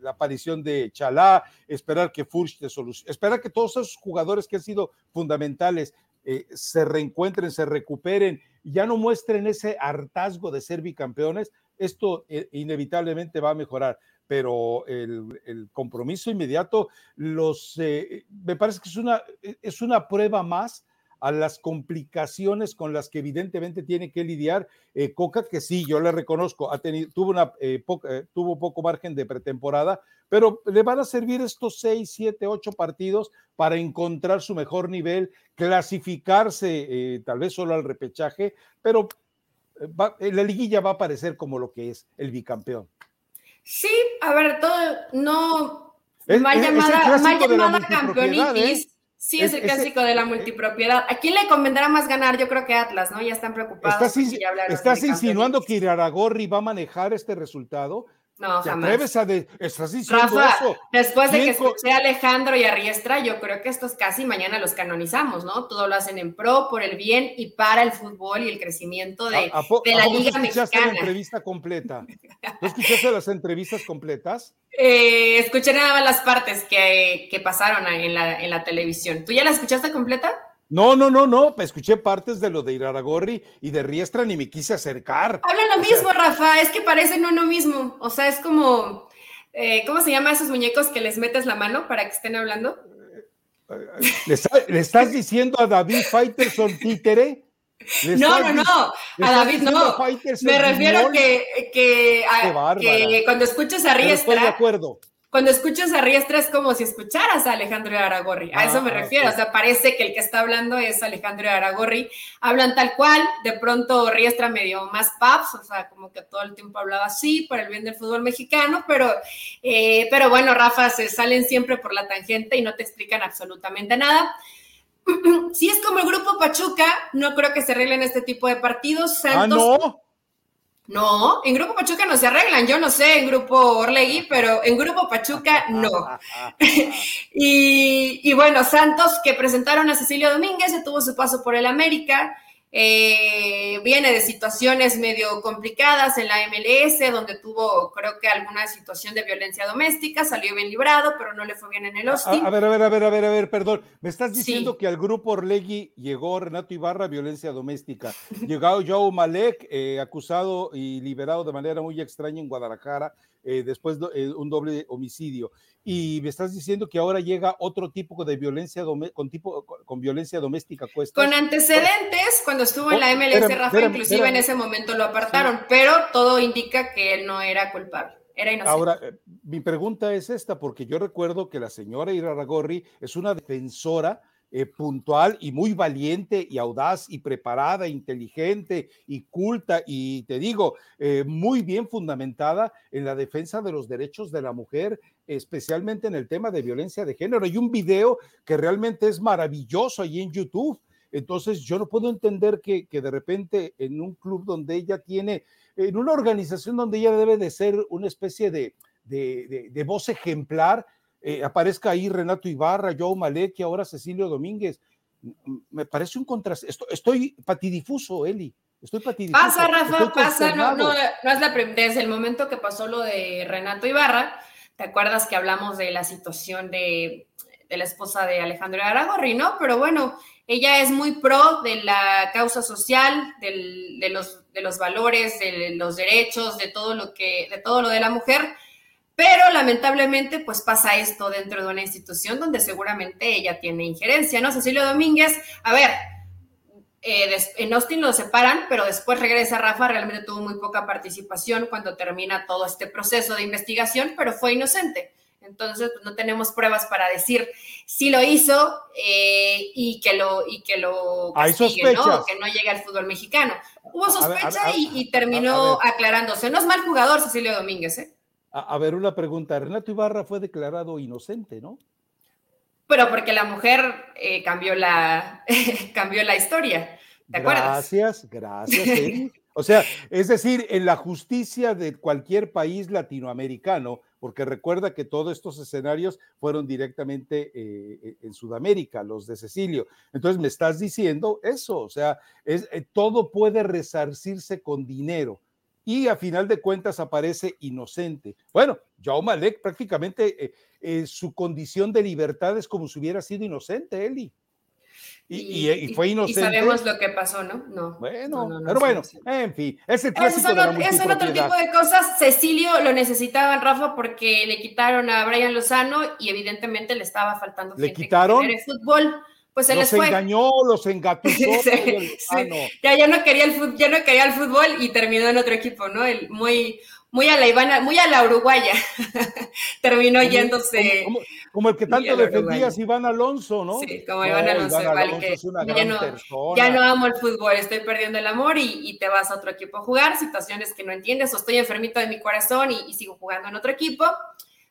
S1: la aparición de Chalá, esperar que Furch te solucione, esperar que todos esos jugadores que han sido fundamentales eh, se reencuentren, se recuperen, ya no muestren ese hartazgo de ser bicampeones, esto eh, inevitablemente va a mejorar. Pero el, compromiso inmediato los eh, me parece que es una es una prueba más a las complicaciones con las que evidentemente tiene que lidiar eh, Coca, que sí, yo le reconozco, ha tenido, tuvo, una, eh, eh, tuvo poco margen de pretemporada, pero le van a servir estos seis, siete, ocho partidos para encontrar su mejor nivel, clasificarse tal vez solo al repechaje, pero la liguilla va a parecer como lo que es el bicampeón.
S2: Sí, a ver, todo no mal llamada, mal llamada campeonitis Sí, es, el clásico de la multipropiedad. ¿A quién le convendrá más ganar? Yo creo que Atlas, ¿no? Ya están preocupados.
S1: ¿Estás, insinuando que Iraragorri va a manejar este resultado?
S2: No,
S1: ¿Te
S2: jamás.
S1: atreves a de, estás diciendo
S2: Rafa,
S1: eso?
S2: Después de que escuché a Alejandro y a Riestra, yo creo que estos casi mañana los canonizamos, ¿no? Todo lo hacen en pro, por el bien y para el fútbol y el crecimiento de, de la Liga Mexicana.
S1: la entrevista completa? ¿No escuchaste las entrevistas completas?
S2: Eh, escuché nada más las partes que, que pasaron en la, en la televisión. ¿Tú ya la escuchaste completa?
S1: No, no, no, no, escuché partes de lo de Iraragorri y de Riestra ni me quise acercar.
S2: Hablan lo mismo, Rafa, es que parecen uno mismo. O sea, es como, eh, ¿cómo se llama esos muñecos que les metes la mano para que estén hablando?
S1: ¿Le, estás diciendo a David Faitelson títere?
S2: No, no, no, a David no. Me refiero que, que, que, cuando escuchas a Riestra.
S1: estoy de acuerdo
S2: cuando escuchas a Riestra es como si escucharas a Alejandro Aragorri. A eso me ah, refiero. O sea, parece que el que está hablando es Alejandro Aragorri. Hablan tal cual. De pronto Riestra me dio más paps, o sea, como que todo el tiempo hablaba así por el bien del fútbol mexicano. Pero, eh, pero bueno, Rafa, se salen siempre por la tangente y no te explican absolutamente nada. Si es como el grupo Pachuca, no creo que se arreglen este tipo de partidos.
S1: ah, no.
S2: No, en Grupo Pachuca no se arreglan. Yo no sé en Grupo Orlegui, pero en Grupo Pachuca no. y, y, bueno, Santos que presentaron a Cecilio Domínguez, se tuvo su paso por el América. Eh, viene de situaciones medio complicadas en la MLS, donde tuvo, creo que alguna situación de violencia doméstica, salió bien librado, pero no le fue bien en el Austin.
S1: A, ver, a ver, a ver, a ver, a ver, perdón. Me estás diciendo que al grupo Orlegui llegó Renato Ibarra, violencia doméstica. Llegó Joe Malek, eh, acusado y liberado de manera muy extraña en Guadalajara, eh, después de un doble homicidio y me estás diciendo que ahora llega otro tipo de violencia con tipo con violencia doméstica cuesta.
S2: Con antecedentes, cuando estuvo en la oh, MLS, Rafa, inclusive en ese momento lo apartaron, pero todo indica que él no era culpable. Era inocente.
S1: Ahora, eh, mi pregunta es esta, porque yo recuerdo que la señora Iraragorri es una defensora eh, puntual y muy valiente y audaz y preparada, inteligente y culta y te digo, eh, muy bien fundamentada en la defensa de los derechos de la mujer, especialmente en el tema de violencia de género. Hay un video que realmente es maravilloso ahí en YouTube. Entonces yo no puedo entender que, que de repente en un club donde ella tiene, en una organización donde ella debe de ser una especie de, de, de voz ejemplar, eh, aparezca ahí Renato Ibarra, Joe Malek y ahora Cecilio Domínguez. Me parece un contraste. Estoy, patidifuso, Eli. Estoy patidifuso.
S2: Pasa, Rafa, pasa. No, no, no es la primera. Desde el momento que pasó lo de Renato Ibarra, ¿te acuerdas que hablamos de la situación de, de la esposa de Alejandro Aragorri, no? Pero bueno, ella es muy pro de la causa social, de, los, de los valores, de los derechos, de todo lo que, de todo lo de la mujer Pero lamentablemente, pues pasa esto dentro de una institución donde seguramente ella tiene injerencia, ¿no? Cecilio Domínguez, a ver, eh, en Austin lo separan, pero después regresa Rafa, realmente tuvo muy poca participación cuando termina todo este proceso de investigación, pero fue inocente. Entonces, pues, no tenemos pruebas para decir si lo hizo eh, y que lo y que lo castigue, ¿no? que no llegue al fútbol mexicano. Hubo sospecha y, terminó aclarándose. No es mal jugador Cecilio Domínguez, ¿eh?
S1: A, ver, una pregunta. Renato Ibarra fue declarado inocente, ¿no?
S2: Pero porque la mujer eh, cambió, la, cambió la historia. ¿Te acuerdas?
S1: Gracias, gracias. O sea, es decir, en la justicia de cualquier país latinoamericano, porque recuerda que todos estos escenarios fueron directamente eh, en Sudamérica, los de Cecilio. Entonces me estás diciendo eso, o sea, es, eh, todo puede resarcirse con dinero y a final de cuentas aparece inocente. Bueno, Jaume Malek prácticamente eh, eh, su condición de libertad es como si hubiera sido inocente, Eli. Y, fue inocente. Y
S2: sabemos lo que pasó, ¿no? No.
S1: Bueno, pero bueno, en fin, es el
S2: clásico de la otro tipo de cosas. Cecilio lo necesitaba en Rafa porque le quitaron a Brian Lozano y evidentemente le estaba faltando
S1: ¿Le quitaron?
S2: el fútbol pues se
S1: los
S2: les fue.
S1: engañó, los engatusó.
S2: Ya, ya, no quería el fútbol, ya no quería el fútbol y terminó en otro equipo, ¿no? El, muy, muy a la Ivana, muy a la uruguaya. terminó yéndose.
S1: Como, el que tanto defendías Iván Alonso, ¿no?
S2: Sí, como Iván Alonso, igual que ya no, ya no amo el fútbol, estoy perdiendo el amor y, y, te vas a otro equipo a jugar, situaciones que no entiendes, o estoy enfermito de mi corazón y, y sigo jugando en otro equipo.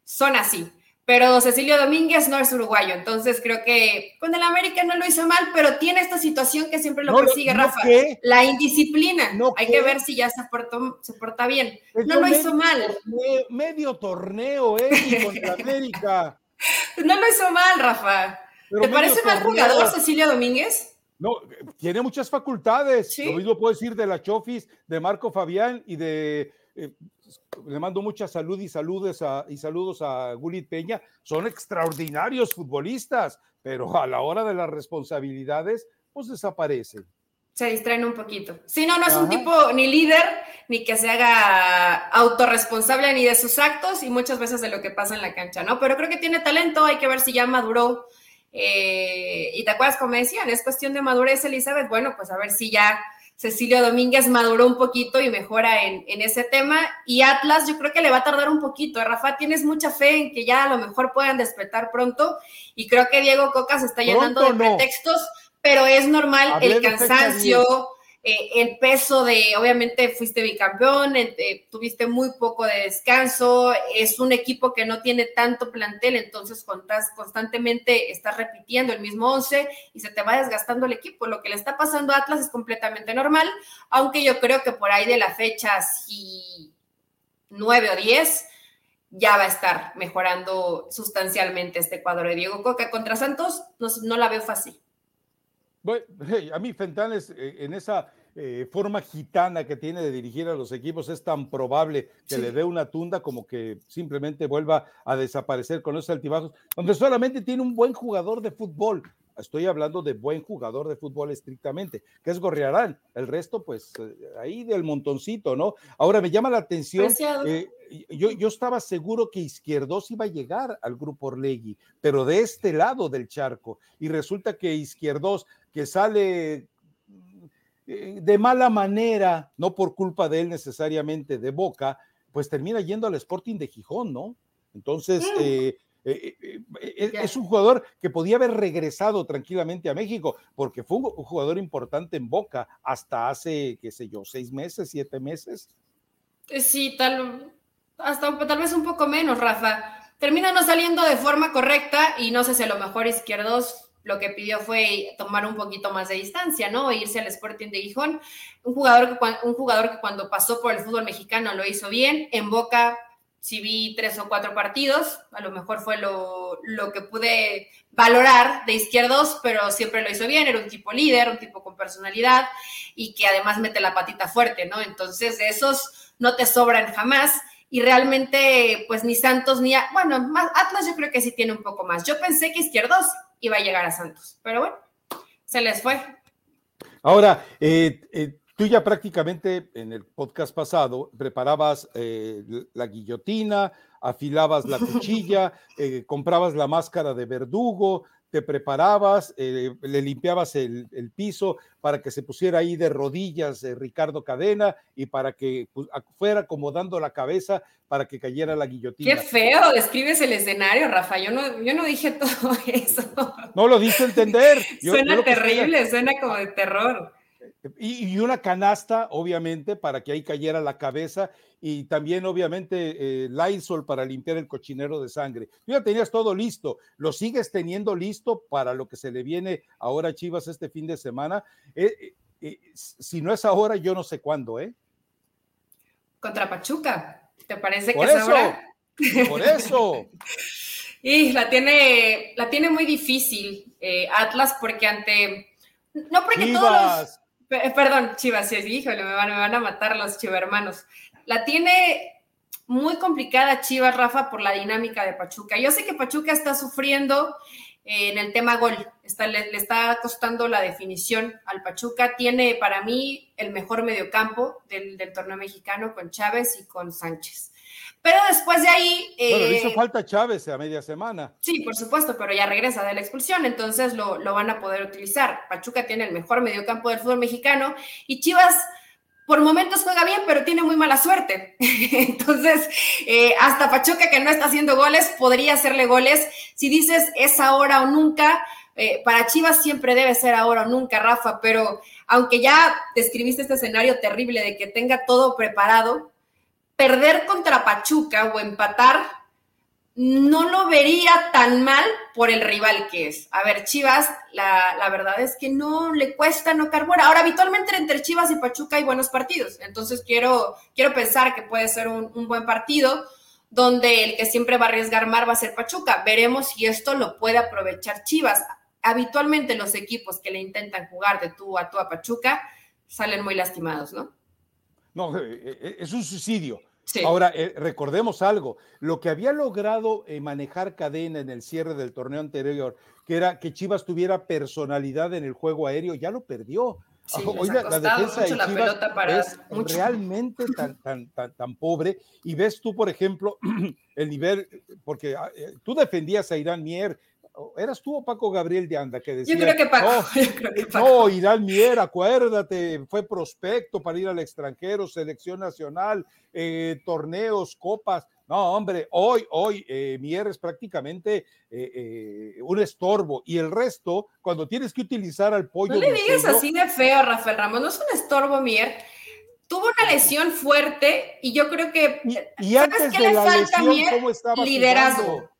S2: Son así. Pero Cecilio Domínguez no es uruguayo, entonces creo que con el América no lo hizo mal, pero tiene esta situación que siempre lo persigue, Rafa, la indisciplina. Hay que ver si ya se, portó, se porta bien. no lo hizo mal.
S1: medio torneo, ¿eh? contra América.
S2: no lo hizo mal, Rafa. ¿Te parece mal jugador Cecilio Domínguez?
S1: No, tiene muchas facultades. Lo mismo puedo decir de la Chofis, de Marco Fabián y de eh, le mando mucha salud y saludos a, y saludos a Gulit Peña, son extraordinarios futbolistas, pero a la hora de las responsabilidades, pues desaparecen.
S2: Se distraen un poquito. Si no, no es un tipo ni líder, ni que se haga autorresponsable ni de sus actos y muchas veces de lo que pasa en la cancha, ¿no? Pero creo que tiene talento, hay que ver si ya maduró. Eh, y te acuerdas, como decían, es cuestión de madurez, Elizabeth. Bueno, pues a ver si ya Cecilio Domínguez maduró un poquito y mejora en, ese tema. Y Atlas, yo creo que le va a tardar un poquito. Rafa, tienes mucha fe en que ya a lo mejor puedan despertar pronto. Y creo que Diego Coca se está llenando de pretextos, pero es normal el cansancio eh, el peso de, obviamente fuiste bicampeón, eh, tuviste muy poco de descanso, es un equipo que no tiene tanto plantel, entonces constantemente estás repitiendo el mismo 11 y se te va desgastando el equipo. Lo que le está pasando a Atlas es completamente normal, aunque yo creo que por ahí de la fecha, si 9 o 10, ya va a estar mejorando sustancialmente este cuadro de Diego Coca contra Santos, no, no la veo fácil.
S1: Bueno, a mí Fentanes eh, en esa eh, forma gitana que tiene de dirigir a los equipos es tan probable que le dé una tunda como que simplemente vuelva a desaparecer con esos altibajos, donde solamente tiene un buen jugador de fútbol. Estoy hablando de buen jugador de fútbol estrictamente, que es Gorriarán. El resto, pues eh, ahí del montoncito, ¿no? Ahora me llama la atención. yo, yo, estaba seguro que Izquierdos iba a llegar al grupo Orlegui, pero de este lado del charco. Y resulta que Izquierdos que sale eh, de mala manera, no por culpa de él necesariamente de Boca, pues termina yendo al Sporting de Gijón, ¿no? Entonces, mm. eh, eh, es un jugador que podía haber regresado tranquilamente a México, porque fue un jugador importante en Boca hasta hace, qué sé yo, seis meses, siete meses.
S2: Sí, tal, hasta tal vez un poco menos, Rafa. Termina no saliendo de forma correcta y no sé si a lo mejor izquierdos lo que pidió fue tomar un poquito más de distancia, ¿no? Irse al Sporting de Gijón. Un jugador, que, un jugador que cuando pasó por el fútbol mexicano lo hizo bien. En Boca sí vi tres o cuatro partidos, a lo mejor fue lo, lo, que pude valorar de izquierdos, pero siempre lo hizo bien, era un tipo líder, un tipo con personalidad y que además mete la patita fuerte, ¿no? Entonces, de esos no te sobran jamás y realmente, pues ni Santos ni, bueno, Atlas yo creo que sí tiene un poco más. Yo pensé que izquierdos iba a llegar a Santos. Pero bueno, se les fue.
S1: Ahora, eh, eh, tú ya prácticamente en el podcast pasado preparabas eh, la guillotina, afilabas la cuchilla, comprabas la máscara de verdugo, te preparabas, eh, le limpiabas el, piso para que se pusiera ahí de rodillas Ricardo Cadena y para que pues, fuera acomodando la cabeza para que cayera la guillotina.
S2: Qué feo, describes el escenario, Rafa. Yo no, yo no dije todo eso.
S1: No lo diste entender.
S2: suena terrible, suena como de terror.
S1: Y, una canasta, obviamente, para que ahí cayera la cabeza y también, obviamente, eh, Lysol para limpiar el cochinero de sangre. Tú ya tenías todo listo, lo sigues teniendo listo para lo que se le viene ahora a Chivas este fin de semana. Eh, eh, eh, si no es ahora, yo no sé cuándo, ¿eh?
S2: Contra Pachuca, ¿te parece que es ahora?
S1: Por eso.
S2: y la tiene, la tiene muy difícil Atlas porque ante... No porque todos Perdón, Chivas, sí, híjole, me van, me van a matar los chivermanos. La tiene muy complicada Chivas, Rafa, por la dinámica de Pachuca. Yo sé que Pachuca está sufriendo eh, en el tema gol, está, le, está costando la definición al Pachuca. Tiene para mí el mejor mediocampo del, del torneo mexicano con Chávez y con Sánchez. Pero después de ahí.
S1: bueno, hizo eh, falta Chávez a media semana.
S2: Sí, por supuesto, pero ya regresa de la expulsión, entonces lo, van a poder utilizar. Pachuca tiene el mejor mediocampo del fútbol mexicano y Chivas por momentos juega bien, pero tiene muy mala suerte. Entonces, eh, hasta Pachuca, que no está haciendo goles, podría hacerle goles. Si dices es ahora o nunca, eh, para Chivas siempre debe ser ahora o nunca, Rafa, pero aunque ya describiste este escenario terrible de que tenga todo preparado, perder contra Pachuca o empatar, no lo vería tan mal por el rival que es. A ver, Chivas, la, verdad es que no le cuesta no carbura. Ahora, habitualmente entre Chivas y Pachuca hay buenos partidos, entonces quiero, quiero pensar que puede ser un, un buen partido donde el que siempre va a arriesgar mar va a ser Pachuca. Veremos si esto lo puede aprovechar Chivas. Habitualmente los equipos que le intentan jugar de tú a tú a Pachuca salen muy lastimados, ¿no?
S1: No, eh, eh, es un suicidio. Ahora, eh, recordemos algo, lo que había logrado manejar cadena en el cierre del torneo anterior, que era que Chivas tuviera personalidad en el juego aéreo, ya lo perdió.
S2: Hoy la, defensa de Chivas
S1: es realmente tan, tan, tan, tan, pobre. Y ves tú, por ejemplo, el nivel, porque ah, tú defendías a Irán Mier ¿Eras tú o Paco Gabriel de Anda que decía?
S2: Yo creo que Paco.
S1: No, Irán Mier, acuérdate, fue prospecto para ir al extranjero, selección nacional, eh, torneos, copas. No, hombre, hoy, hoy eh, Mier es prácticamente eh, un estorbo y el resto, cuando tienes que utilizar al pollo.
S2: No le digas así de feo, Rafael Ramos, no es un estorbo, Mier. Tuvo una lesión fuerte y yo creo que.
S1: Y, antes de la lesión, ¿cómo estaba
S2: liderazgo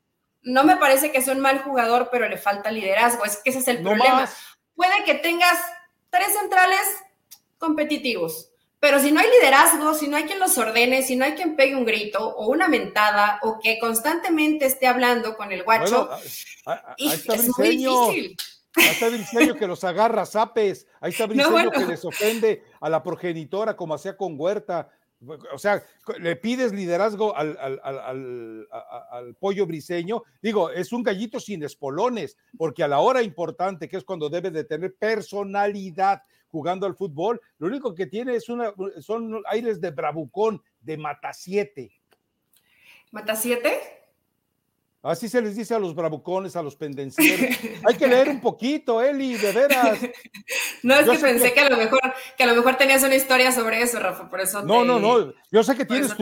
S2: no me parece que sea un mal jugador, pero le falta liderazgo. Es que ese es el problema. Puede que tengas tres centrales competitivos, pero si no hay liderazgo, si no hay quien los ordene, si no hay quien pegue un grito o una mentada o que constantemente esté hablando con el guacho, es muy difícil.
S1: Ahí está Briceño que los agarra zapes. Ahí está Briceño que les ofende a la progenitora como hacía con Huerta. O sea, le pides liderazgo al, pollo briseño. Digo, es un gallito sin espolones, porque a la hora importante, que es cuando debe de tener personalidad jugando al fútbol, lo único que tiene es una, son aires de bravucón, de mata siete.
S2: ¿Mata siete?
S1: Así se les dice a los bravucones, a los pendencieros. Hay que leer un poquito, Eli, de veras.
S2: No, es que pensé que... a lo mejor, que a lo mejor tenías una historia sobre eso, Rafa, por eso.
S1: No, no, no. Yo sé que tienes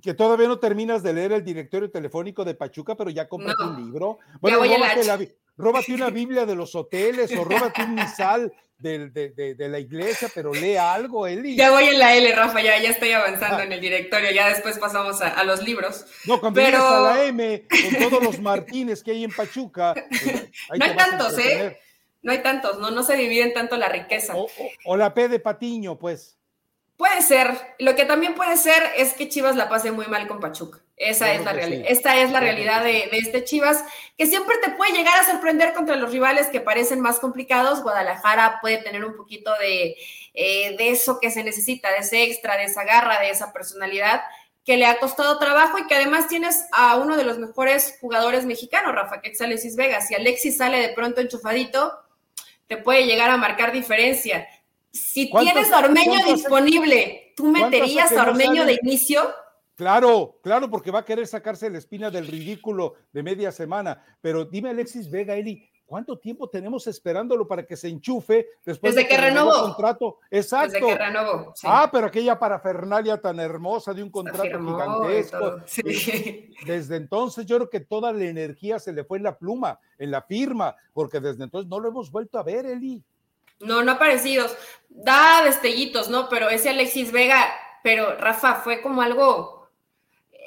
S1: que todavía no terminas de leer el directorio telefónico de Pachuca, pero ya compraste un libro. Bueno, róbate, la, róbate una Biblia de los hoteles o róbate un misal de, de, la iglesia, pero lea algo, Eli.
S2: Ya voy en la L, Rafa, ya, ya estoy avanzando ah. en el directorio, ya después pasamos a, los libros.
S1: No, cuando pero... a la M, con todos los Martínez que hay en Pachuca.
S2: Pues, no hay tantos, ¿eh? No hay tantos, no, no se dividen tanto la riqueza.
S1: o la P de Patiño, pues.
S2: Puede ser. Lo que también puede ser es que Chivas la pase muy mal con Pachuca. Esa es la realidad. Esta es la realidad de, este Chivas, que siempre te puede llegar a sorprender contra los rivales que parecen más complicados. Guadalajara puede tener un poquito de, eh, de eso que se necesita, de ese extra, de esa garra, de esa personalidad que le ha costado trabajo y que además tienes a uno de los mejores jugadores mexicanos, Rafa, que es Alexis Vega. Si Alexis sale de pronto enchufadito, te puede llegar a marcar diferencia. Si tienes a Ormeño disponible, ¿tú meterías a Ormeño de inicio?
S1: Claro, claro, porque va a querer sacarse la espina del ridículo de media semana. Pero dime, Alexis Vega, Eli, ¿cuánto tiempo tenemos esperándolo para que se enchufe
S2: después Desde de que, renovó el
S1: contrato? Exacto.
S2: Desde que renovó.
S1: Ah, pero aquella parafernalia tan hermosa de un contrato gigantesco. Desde entonces yo creo que toda la energía se le fue en la pluma, en la firma, porque desde entonces no lo hemos vuelto a ver, Eli.
S2: No, no aparecidos. Da destellitos, ¿no? Pero ese Alexis Vega, pero Rafa, fue como algo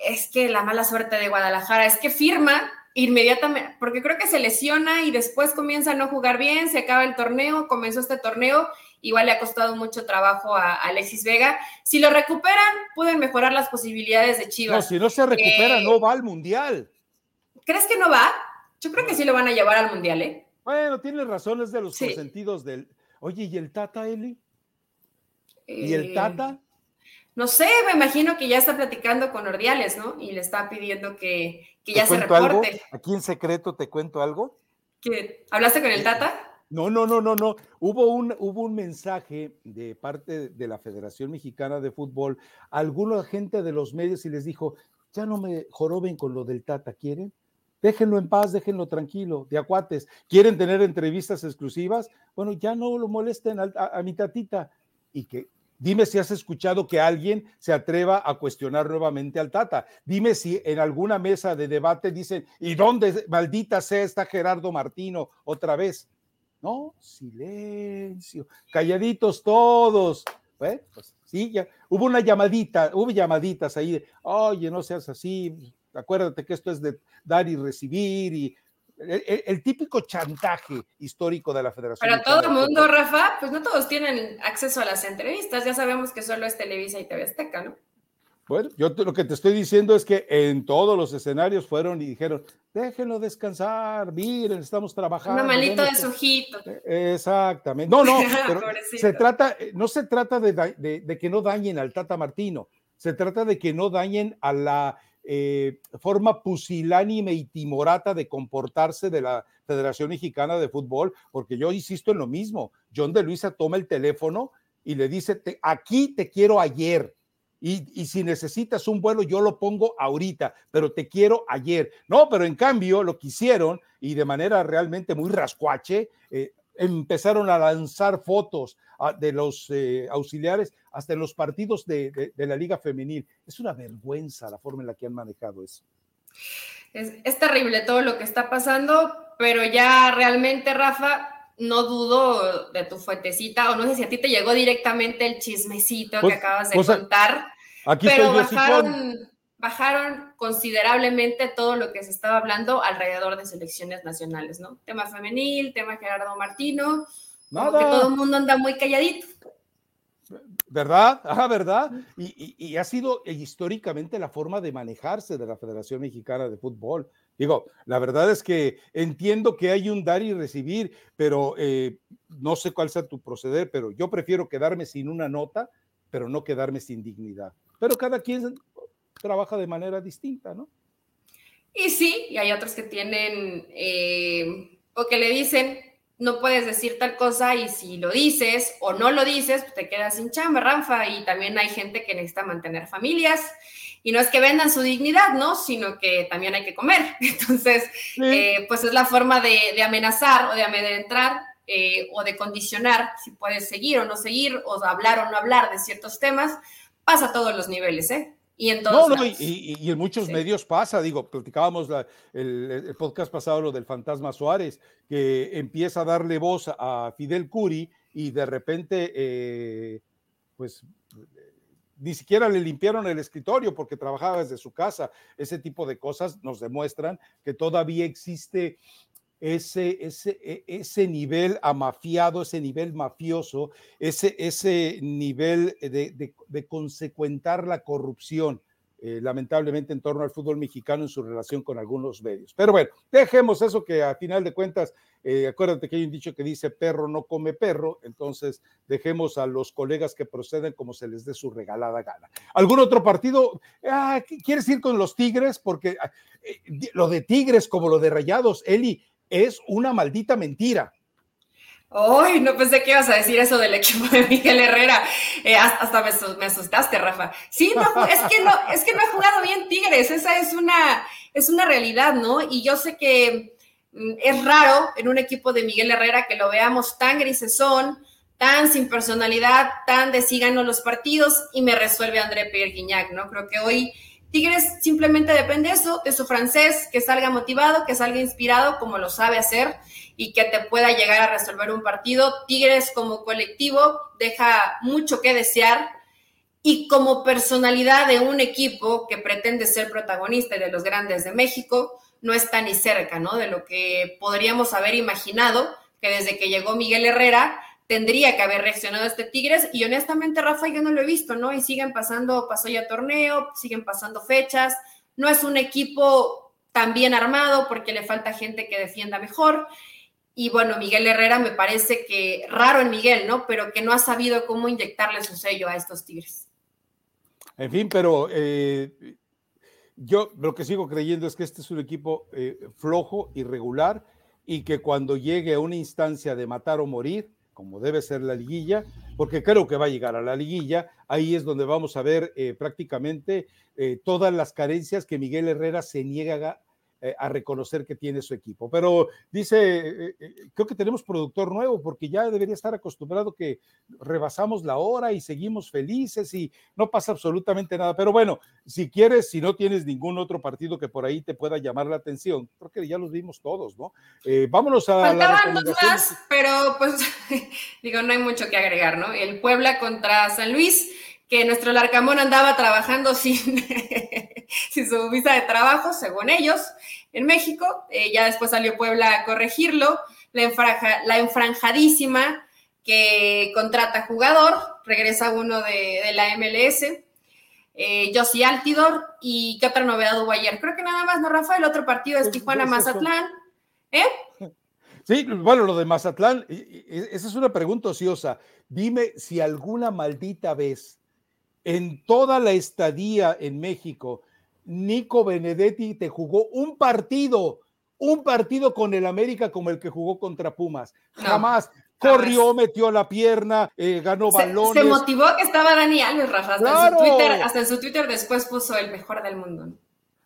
S2: es que la mala suerte de Guadalajara es que firma inmediatamente, porque creo que se lesiona y después comienza a no jugar bien, se acaba el torneo, comenzó este torneo, igual le ha costado mucho trabajo a Alexis Vega. Si lo recuperan, pueden mejorar las posibilidades de Chivas.
S1: No, si no se recupera, eh, no va al Mundial.
S2: ¿Crees que no va? Yo creo que sí lo van a llevar al Mundial, ¿eh?
S1: Bueno, tienes razones de los consentidos del... Oye, ¿y el Tata, Eli? ¿Y el eh, Tata?
S2: No sé, me imagino que ya está platicando con Ordiales, ¿no? Y le está pidiendo que, ya se reporte.
S1: Aquí en secreto te cuento algo.
S2: ¿Hablaste con el Tata?
S1: No, no, no, no, no. Hubo un, hubo un mensaje de parte de la Federación Mexicana de Fútbol a alguna gente de los medios y les dijo, ya no me joroben con lo del Tata, ¿quieren? Déjenlo en paz, déjenlo tranquilo, de acuates. ¿Quieren tener entrevistas exclusivas? Bueno, ya no lo molesten a mi tatita. Y que Dime si has escuchado que alguien se atreva a cuestionar nuevamente al Tata. Dime si en alguna mesa de debate dicen, ¿y dónde maldita sea está Gerardo Martino otra vez? No, silencio, calladitos todos. Pues, sí, ya hubo una llamadita, hubo llamaditas ahí de, oye, no seas así, acuérdate que esto es de dar y recibir y el, típico chantaje histórico de la Federación.
S2: Para todo el mundo, Rafa, pues no todos tienen acceso a las entrevistas. Ya sabemos que solo es Televisa y TV Azteca, ¿no?
S1: Bueno, yo lo que te estoy diciendo es que en todos los escenarios fueron y dijeron, déjenlo descansar, miren, estamos trabajando.
S2: Un malito de su ojito.
S1: E, exactamente. No, no, pero se trata, no se trata de que no dañen al Tata Martino, se trata de que no dañen a la eh, forma pusilánime y timorata de comportarse de la Federación Mexicana de Fútbol, porque yo insisto en lo mismo. John de Luisa toma el teléfono y le dice, aquí te quiero ayer. Y, si necesitas un vuelo, yo lo pongo ahorita, pero te quiero ayer. No, pero en cambio lo quisieron y de manera realmente muy rascuache, eh, empezaron a lanzar fotos ah, de los eh, auxiliares hasta en los partidos de, la Liga Femenil. Es una vergüenza la forma en la que han manejado eso.
S2: Es, terrible todo lo que está pasando, pero ya realmente, Rafa, no dudo de tu fuentecita, o no sé si a ti te llegó directamente el chismecito que pues, acabas de contar,
S1: aquí
S2: pero bajaron, bajaron considerablemente todo lo que se estaba hablando alrededor de selecciones nacionales, ¿no? Tema femenil, tema Gerardo Martino, que todo el mundo anda muy calladito.
S1: ¿Verdad? Ah, ¿verdad? Y, ha sido históricamente la forma de manejarse de la Federación Mexicana de Fútbol. Digo, la verdad es que entiendo que hay un dar y recibir, pero eh, no sé cuál sea tu proceder, pero yo prefiero quedarme sin una nota, pero no quedarme sin dignidad. Pero cada quien trabaja de manera distinta, ¿no?
S2: Y sí, y hay otros que tienen, eh, o que le dicen, no puedes decir tal cosa y si lo dices o no lo dices, pues te quedas sin chamba, Ranfa. Y también hay gente que necesita mantener familias y no es que vendan su dignidad, ¿no? Sino que también hay que comer. Entonces, eh, pues es la forma de, amenazar o de amedrentar eh, o de condicionar si puedes seguir o no seguir o hablar o no hablar de ciertos temas. Pasa a todos los niveles, ¿eh? Y en no, no,
S1: y, en muchos medios pasa, digo, platicábamos el, podcast pasado lo del fantasma Suárez, que empieza a darle voz a Fidel Curi y de repente, eh, pues ni siquiera le limpiaron el escritorio porque trabajaba desde su casa. Ese tipo de cosas nos demuestran que todavía existe ese, ese, e, ese nivel amafiado, ese nivel mafioso, ese, ese nivel de, de, consecuentar la corrupción, eh, lamentablemente en torno al fútbol mexicano en su relación con algunos medios. Pero bueno, dejemos eso que a final de cuentas, eh, acuérdate que hay un dicho que dice perro no come perro, entonces dejemos a los colegas que proceden como se les dé su regalada gana. ¿Algún otro partido? Ah, ¿Quieres ir con los Tigres? Porque ah, eh, lo de Tigres como lo de Rayados, Eli, es una maldita mentira.
S2: Ay, no pensé que ibas a decir eso del equipo de Miguel Herrera. Eh, hasta me, asustaste, Rafa. Sí, no, es que no, es que no ha jugado bien Tigres. Esa es una, es una realidad, ¿no? Y yo sé que mm, es raro en un equipo de Miguel Herrera que lo veamos tan grisesón, tan sin personalidad, tan de sí los partidos y me resuelve André Pierre Guignac, ¿no? Creo que hoy Tigres simplemente depende de eso, de su francés, que salga motivado, que salga inspirado como lo sabe hacer y que te pueda llegar a resolver un partido. Tigres como colectivo deja mucho que desear y como personalidad de un equipo que pretende ser protagonista de los grandes de México, no está ni cerca, ¿no? De lo que podríamos haber imaginado que desde que llegó Miguel Herrera tendría que haber reaccionado este Tigres y honestamente Rafa yo no lo he visto, ¿no? Y siguen pasando, pasó ya torneo, siguen pasando fechas, no es un equipo tan bien armado porque le falta gente que defienda mejor. Y bueno, Miguel Herrera me parece que raro en Miguel, ¿no? Pero que no ha sabido cómo inyectarle su sello a estos Tigres.
S1: En fin, pero eh, yo lo que sigo creyendo es que este es un equipo eh, flojo, irregular, y que cuando llegue a una instancia de matar o morir, como debe ser la liguilla, porque creo que va a llegar a la liguilla, ahí es donde vamos a ver eh, prácticamente eh, todas las carencias que Miguel Herrera se niega eh, a reconocer que tiene su equipo. Pero dice, eh, eh, creo que tenemos productor nuevo porque ya debería estar acostumbrado que rebasamos la hora y seguimos felices y no pasa absolutamente nada. Pero bueno, si quieres, si no tienes ningún otro partido que por ahí te pueda llamar la atención, creo que ya los vimos todos, ¿no? vámonos a...
S2: Faltaban dos más, pero pues digo, no hay mucho que agregar, ¿no? El Puebla contra San Luis que nuestro Larcamón andaba trabajando sin, sin su visa de trabajo, según ellos, en México. Eh, ya después salió Puebla a corregirlo. La, la enfranjadísima que contrata jugador, regresa uno de, la MLS. Eh, Josie Altidor. ¿Y qué otra novedad hubo ayer? Creo que nada más, ¿no, Rafael? El otro partido es Tijuana-Mazatlán. ¿Eh?
S1: Sí, bueno, lo de Mazatlán, esa es una pregunta ociosa. Dime si alguna maldita vez en toda la estadía en México, Nico Benedetti te jugó un partido, un partido con el América como el que jugó contra Pumas. Jamás. Corrió, metió la pierna, eh, ganó balones.
S2: Se motivó que estaba Dani Alves, Rafa. Hasta, en su Twitter, hasta en su Twitter después puso el mejor del mundo.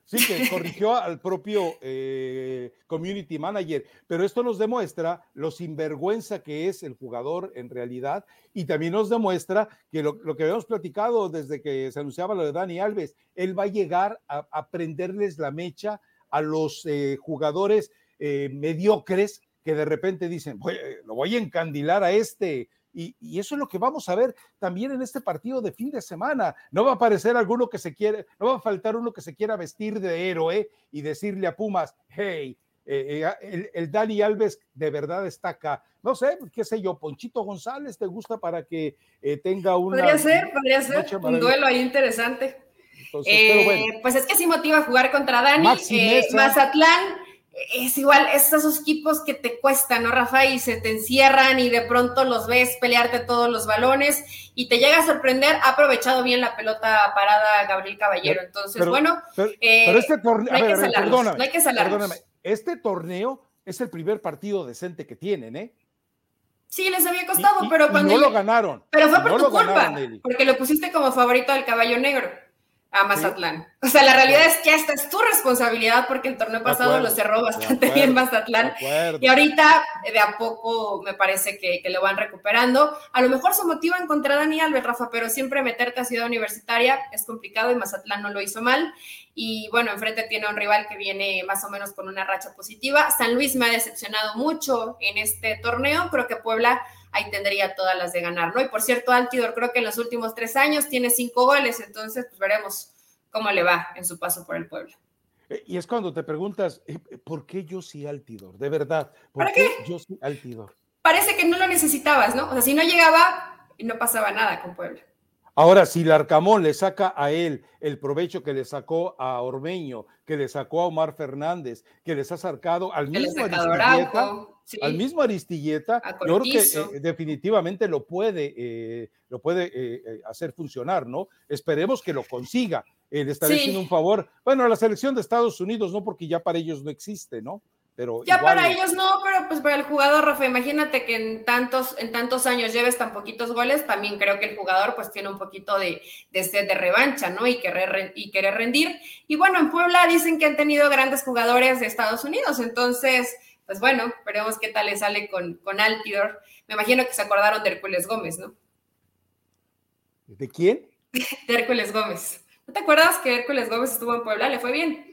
S1: Sí, que corrigió al propio eh, community manager, pero esto nos demuestra lo sinvergüenza que es el jugador en realidad y también nos demuestra que lo, que habíamos platicado desde que se anunciaba lo de Dani Alves, él va a llegar a, prenderles la mecha a los eh, jugadores eh, mediocres que de repente dicen, lo voy a encandilar a este, y, eso es lo que vamos a ver también en este partido de fin de semana. No va a aparecer alguno que se quiere, no va a faltar uno que se quiera vestir de héroe y decirle a Pumas, hey, eh, eh, el, Dani Alves de verdad está acá. No sé, qué sé yo, Ponchito González, ¿te gusta para que eh, tenga una...
S2: Podría ser, podría ser un duelo ahí interesante. Pues es que sí motiva jugar contra Dani. Mazatlán es igual, esos equipos que te cuestan, ¿no, Rafa? Y se te encierran y de pronto los ves pelearte todos los balones y te llega a sorprender. Ha aprovechado bien la pelota parada Gabriel Caballero. Entonces, bueno,
S1: pero, eh, este torneo, no, hay que perdóname, este torneo es el primer partido decente que tienen, ¿eh?
S2: Sí, les había costado, pero cuando.
S1: no lo ganaron.
S2: Pero fue por tu culpa, porque lo pusiste como favorito al caballo negro a Mazatlán. O sea, la realidad es que esta es tu responsabilidad porque el torneo pasado lo cerró bastante bien Mazatlán. Y ahorita de a poco me parece que, lo van recuperando. A lo mejor se motivan contra Dani Alves, Rafa, pero siempre meterte a Ciudad Universitaria es complicado y Mazatlán no lo hizo mal. Y bueno, enfrente tiene un rival que viene más o menos con una racha positiva. San Luis me ha decepcionado mucho en este torneo. Creo que Puebla ahí tendría todas las de ganar, ¿no? Y por cierto, Altidor creo que en los últimos tres años tiene cinco goles, entonces pues veremos cómo le va en su paso por el pueblo.
S1: Eh, y es cuando te preguntas, eh, ¿por qué yo sí Altidor? De verdad, ¿por ¿Para qué, yo sí Altidor?
S2: Parece que no lo necesitabas, ¿no? O sea, si no llegaba, no pasaba nada con Puebla.
S1: Ahora, si Larcamón le saca a él el provecho que le sacó a Ormeño, que le sacó a Omar Fernández, que les ha sacado al mismo Aristilleta, al mismo Aristilleta, yo creo que eh, definitivamente lo puede, eh, lo puede eh, hacer funcionar, ¿no? Esperemos que lo consiga. le estaré haciendo un favor, bueno, a la selección de Estados Unidos, no porque ya para ellos no existe, ¿no? Pero
S2: ya para ellos no, pero pues para el jugador, Rafa, imagínate que en tantos, en tantos años lleves tan poquitos goles, también creo que el jugador pues tiene un poquito de, de sed de revancha, ¿no? Y querer, y querer rendir. Y bueno, en Puebla dicen que han tenido grandes jugadores de Estados Unidos, entonces, pues bueno, veremos qué tal le sale con, con Altidor. Me imagino que se acordaron de Hércules Gómez, ¿no?
S1: ¿De quién?
S2: de Hércules Gómez. ¿No te acuerdas que Hércules Gómez estuvo en Puebla? Le fue bien.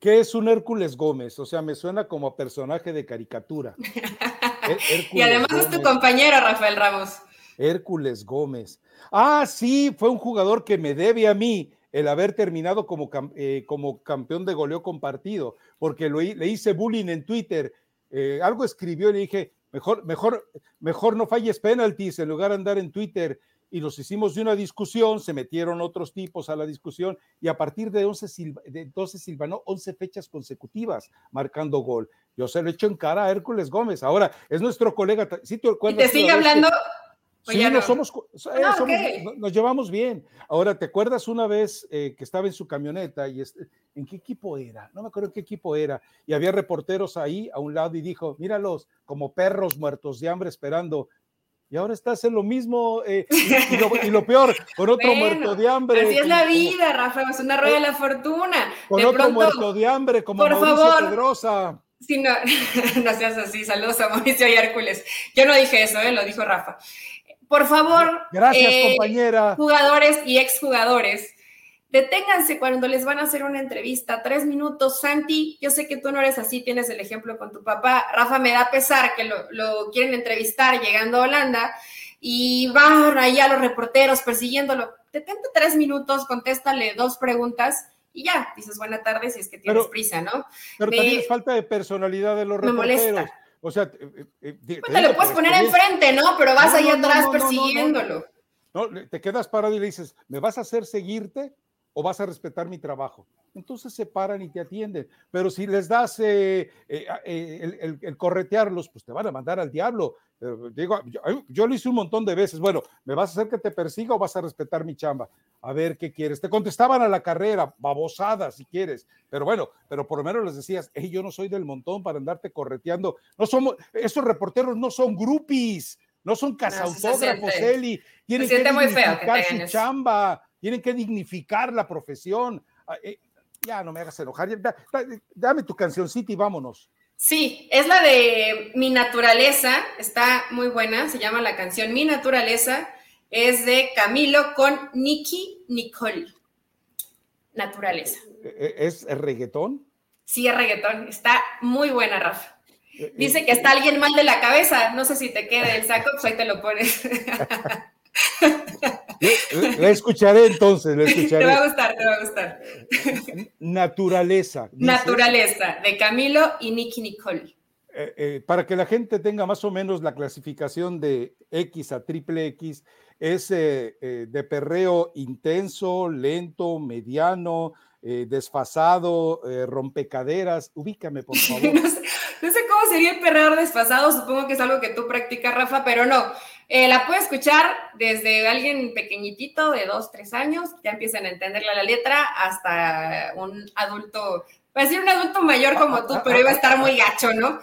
S1: ¿Qué es un Hércules Gómez? O sea, me suena como personaje de caricatura.
S2: y además es tu compañero, Rafael Ramos.
S1: Hércules Gómez. Ah, sí, fue un jugador que me debe a mí el haber terminado como, eh, como campeón de goleo compartido, porque lo, le hice bullying en Twitter. Eh, algo escribió y le dije, mejor, mejor, mejor no falles penaltis en lugar de andar en Twitter y nos hicimos de una discusión, se metieron otros tipos a la discusión y a partir de, 11 de entonces silvanó 11 fechas consecutivas marcando gol. Yo se lo echo en cara a Hércules Gómez. Ahora, es nuestro colega. ¿sí te,
S2: ¿Y te sigue hablando?
S1: Sí, no. somos, ah, nos llevamos bien. Ahora, ¿te acuerdas una vez eh, que estaba en su camioneta y en qué equipo era? No me acuerdo en qué equipo era. Y había reporteros ahí a un lado y dijo, míralos como perros muertos de hambre esperando y ahora estás en lo mismo eh, y, lo, peor, con otro muerto de hambre.
S2: Así es la vida, Rafa, es una rueda de la fortuna.
S1: Con otro muerto de hambre, como por Mauricio favor, Pedrosa.
S2: Sí, no, no seas así. Saludos a Mauricio y Hércules. Yo no dije eso, ¿eh? lo dijo Rafa. Por favor,
S1: gracias, eh, compañera.
S2: Jugadores y exjugadores Deténganse cuando les van a hacer una entrevista, tres minutos. Santi, yo sé que tú no eres así, tienes el ejemplo con tu papá. Rafa, me da pesar que lo, quieren entrevistar llegando a Holanda y van ahí a los reporteros persiguiéndolo. Detente tres minutos, contéstale dos preguntas y ya, dices buena tarde si es que tienes prisa, ¿no?
S1: Pero también es falta de personalidad de los reporteros. O sea,
S2: eh, eh, eh, pues te lo puedes poner enfrente, ¿no? Pero vas ahí atrás persiguiéndolo.
S1: No, te quedas parado y le dices, ¿me vas a hacer seguirte? O vas a respetar mi trabajo. Entonces se paran y te atienden. Pero si les das eh, eh, eh, el, corretearlos, pues te van a mandar al diablo. digo, yo, lo hice un montón de veces. Bueno, ¿me vas a hacer que te persiga o vas a respetar mi chamba? A ver qué quieres. Te contestaban a la carrera, babosada si quieres. Pero bueno, pero por lo menos les decías, hey, yo no soy del montón para andarte correteando. No somos, esos reporteros no son groupies, no son cazautógrafos, Eli. Tienen que muy feo su chamba tienen que dignificar la profesión. Ah, eh, ya no me hagas enojar, dame tu cancioncita y vámonos.
S2: Sí, es la de Mi Naturaleza, está muy buena, se llama la canción Mi Naturaleza, es de Camilo con Nicky Nicole. Naturaleza.
S1: ¿E-, e-, ¿Es, reggaetón?
S2: Sí, es reggaetón, está muy buena, Rafa. Eh, Dice eh, que está alguien mal de la cabeza, no sé si te queda el saco, pues ahí te lo pones.
S1: La escucharé entonces, la escucharé.
S2: Te va a gustar, te va a gustar.
S1: Naturaleza.
S2: Naturaleza, de Camilo y Nicky Nicole.
S1: Eh, eh, para que la gente tenga más o menos la clasificación de X a triple X, es eh, de perreo intenso, lento, mediano, desfasado, rompecaderas. Ubícame, por favor.
S2: no, sé, cómo sería el perreo desfasado, supongo que es algo que tú practicas, Rafa, pero no. Eh, la puede escuchar desde alguien pequeñitito de dos, tres años, ya empiezan a entenderle la letra, hasta un adulto, va a decir un adulto mayor como tú, pero iba a estar muy gacho, ¿no?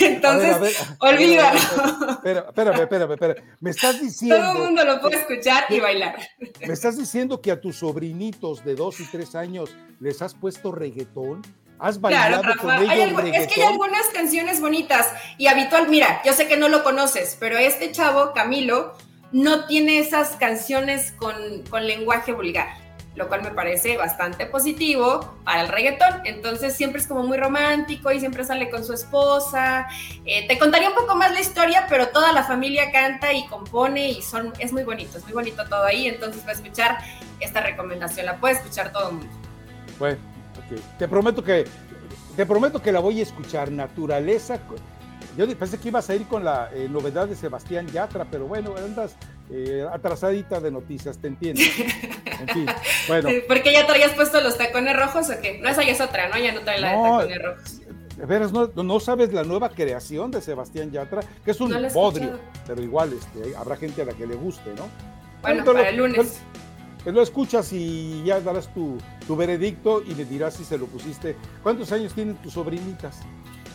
S2: Entonces, olvídalo.
S1: Espérame, espérame, espérame. Me estás diciendo.
S2: Todo el mundo lo puede escuchar y bailar.
S1: ¿Me estás diciendo que a tus sobrinitos de dos y tres años les has puesto reggaetón? ¿Has bailado con ellos
S2: Es que hay algunas canciones bonitas y habitual, mira, yo sé que no lo conoces, pero este chavo, Camilo, no tiene esas canciones con, lenguaje vulgar, lo cual me parece bastante positivo para el reggaetón. Entonces siempre es como muy romántico y siempre sale con su esposa. Eh, te contaría un poco más la historia, pero toda la familia canta y compone y son, es muy bonito, es muy bonito todo ahí. Entonces va a escuchar esta recomendación, la puede escuchar todo el mundo.
S1: Bueno te prometo que te prometo que la voy a escuchar. Naturaleza. Yo pensé que ibas a ir con la eh, novedad de Sebastián Yatra, pero bueno, andas eh, atrasadita de noticias, te entiendo. En fin, bueno.
S2: ¿Por qué ya traías puesto los tacones rojos o qué? No, esa ya es otra, ¿no? Ya no trae la de tacones rojos.
S1: Veras, no, sabes la nueva creación de Sebastián Yatra, que es un bodrio, pero igual este, habrá gente a la que le guste, ¿no?
S2: Bueno, para el lunes.
S1: Pues lo escuchas y ya darás tu, tu veredicto y me dirás si se lo pusiste. ¿Cuántos años tienen tus sobrinitas?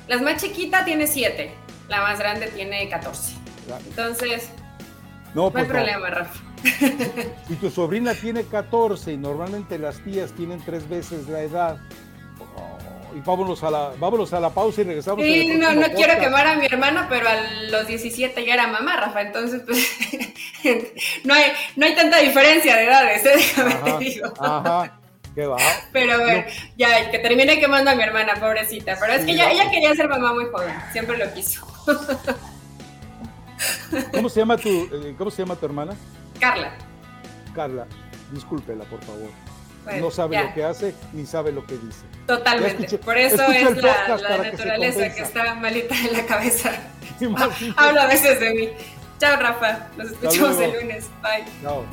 S2: La más chiquita tiene 7, la más grande tiene 14. Entonces, no, hay pues problema, Rafa.
S1: Si tu sobrina tiene 14 y normalmente las tías tienen tres veces la edad, y vámonos a la, vámonos a la pausa y regresamos.
S2: Sí, no, no quiero quemar a mi hermano, pero a los 17 ya era mamá, Rafa, entonces pues no, hay, no hay tanta diferencia de edades, ¿eh? déjame te digo. Ajá.
S1: Qué va.
S2: Pero bueno, ya, que termine quemando a mi hermana, pobrecita. Pero es que ella, ella quería ser mamá muy joven, siempre lo quiso.
S1: ¿Cómo se llama tu, eh, ¿cómo se llama tu hermana?
S2: Carla.
S1: Carla, discúlpela, por favor. No sabe lo que hace ni sabe lo que dice.
S2: Totalmente. por eso es la, naturaleza que, está malita en la cabeza. Hablo a veces de mí. Chao, Rafa. Nos escuchamos el lunes. Bye. Chao.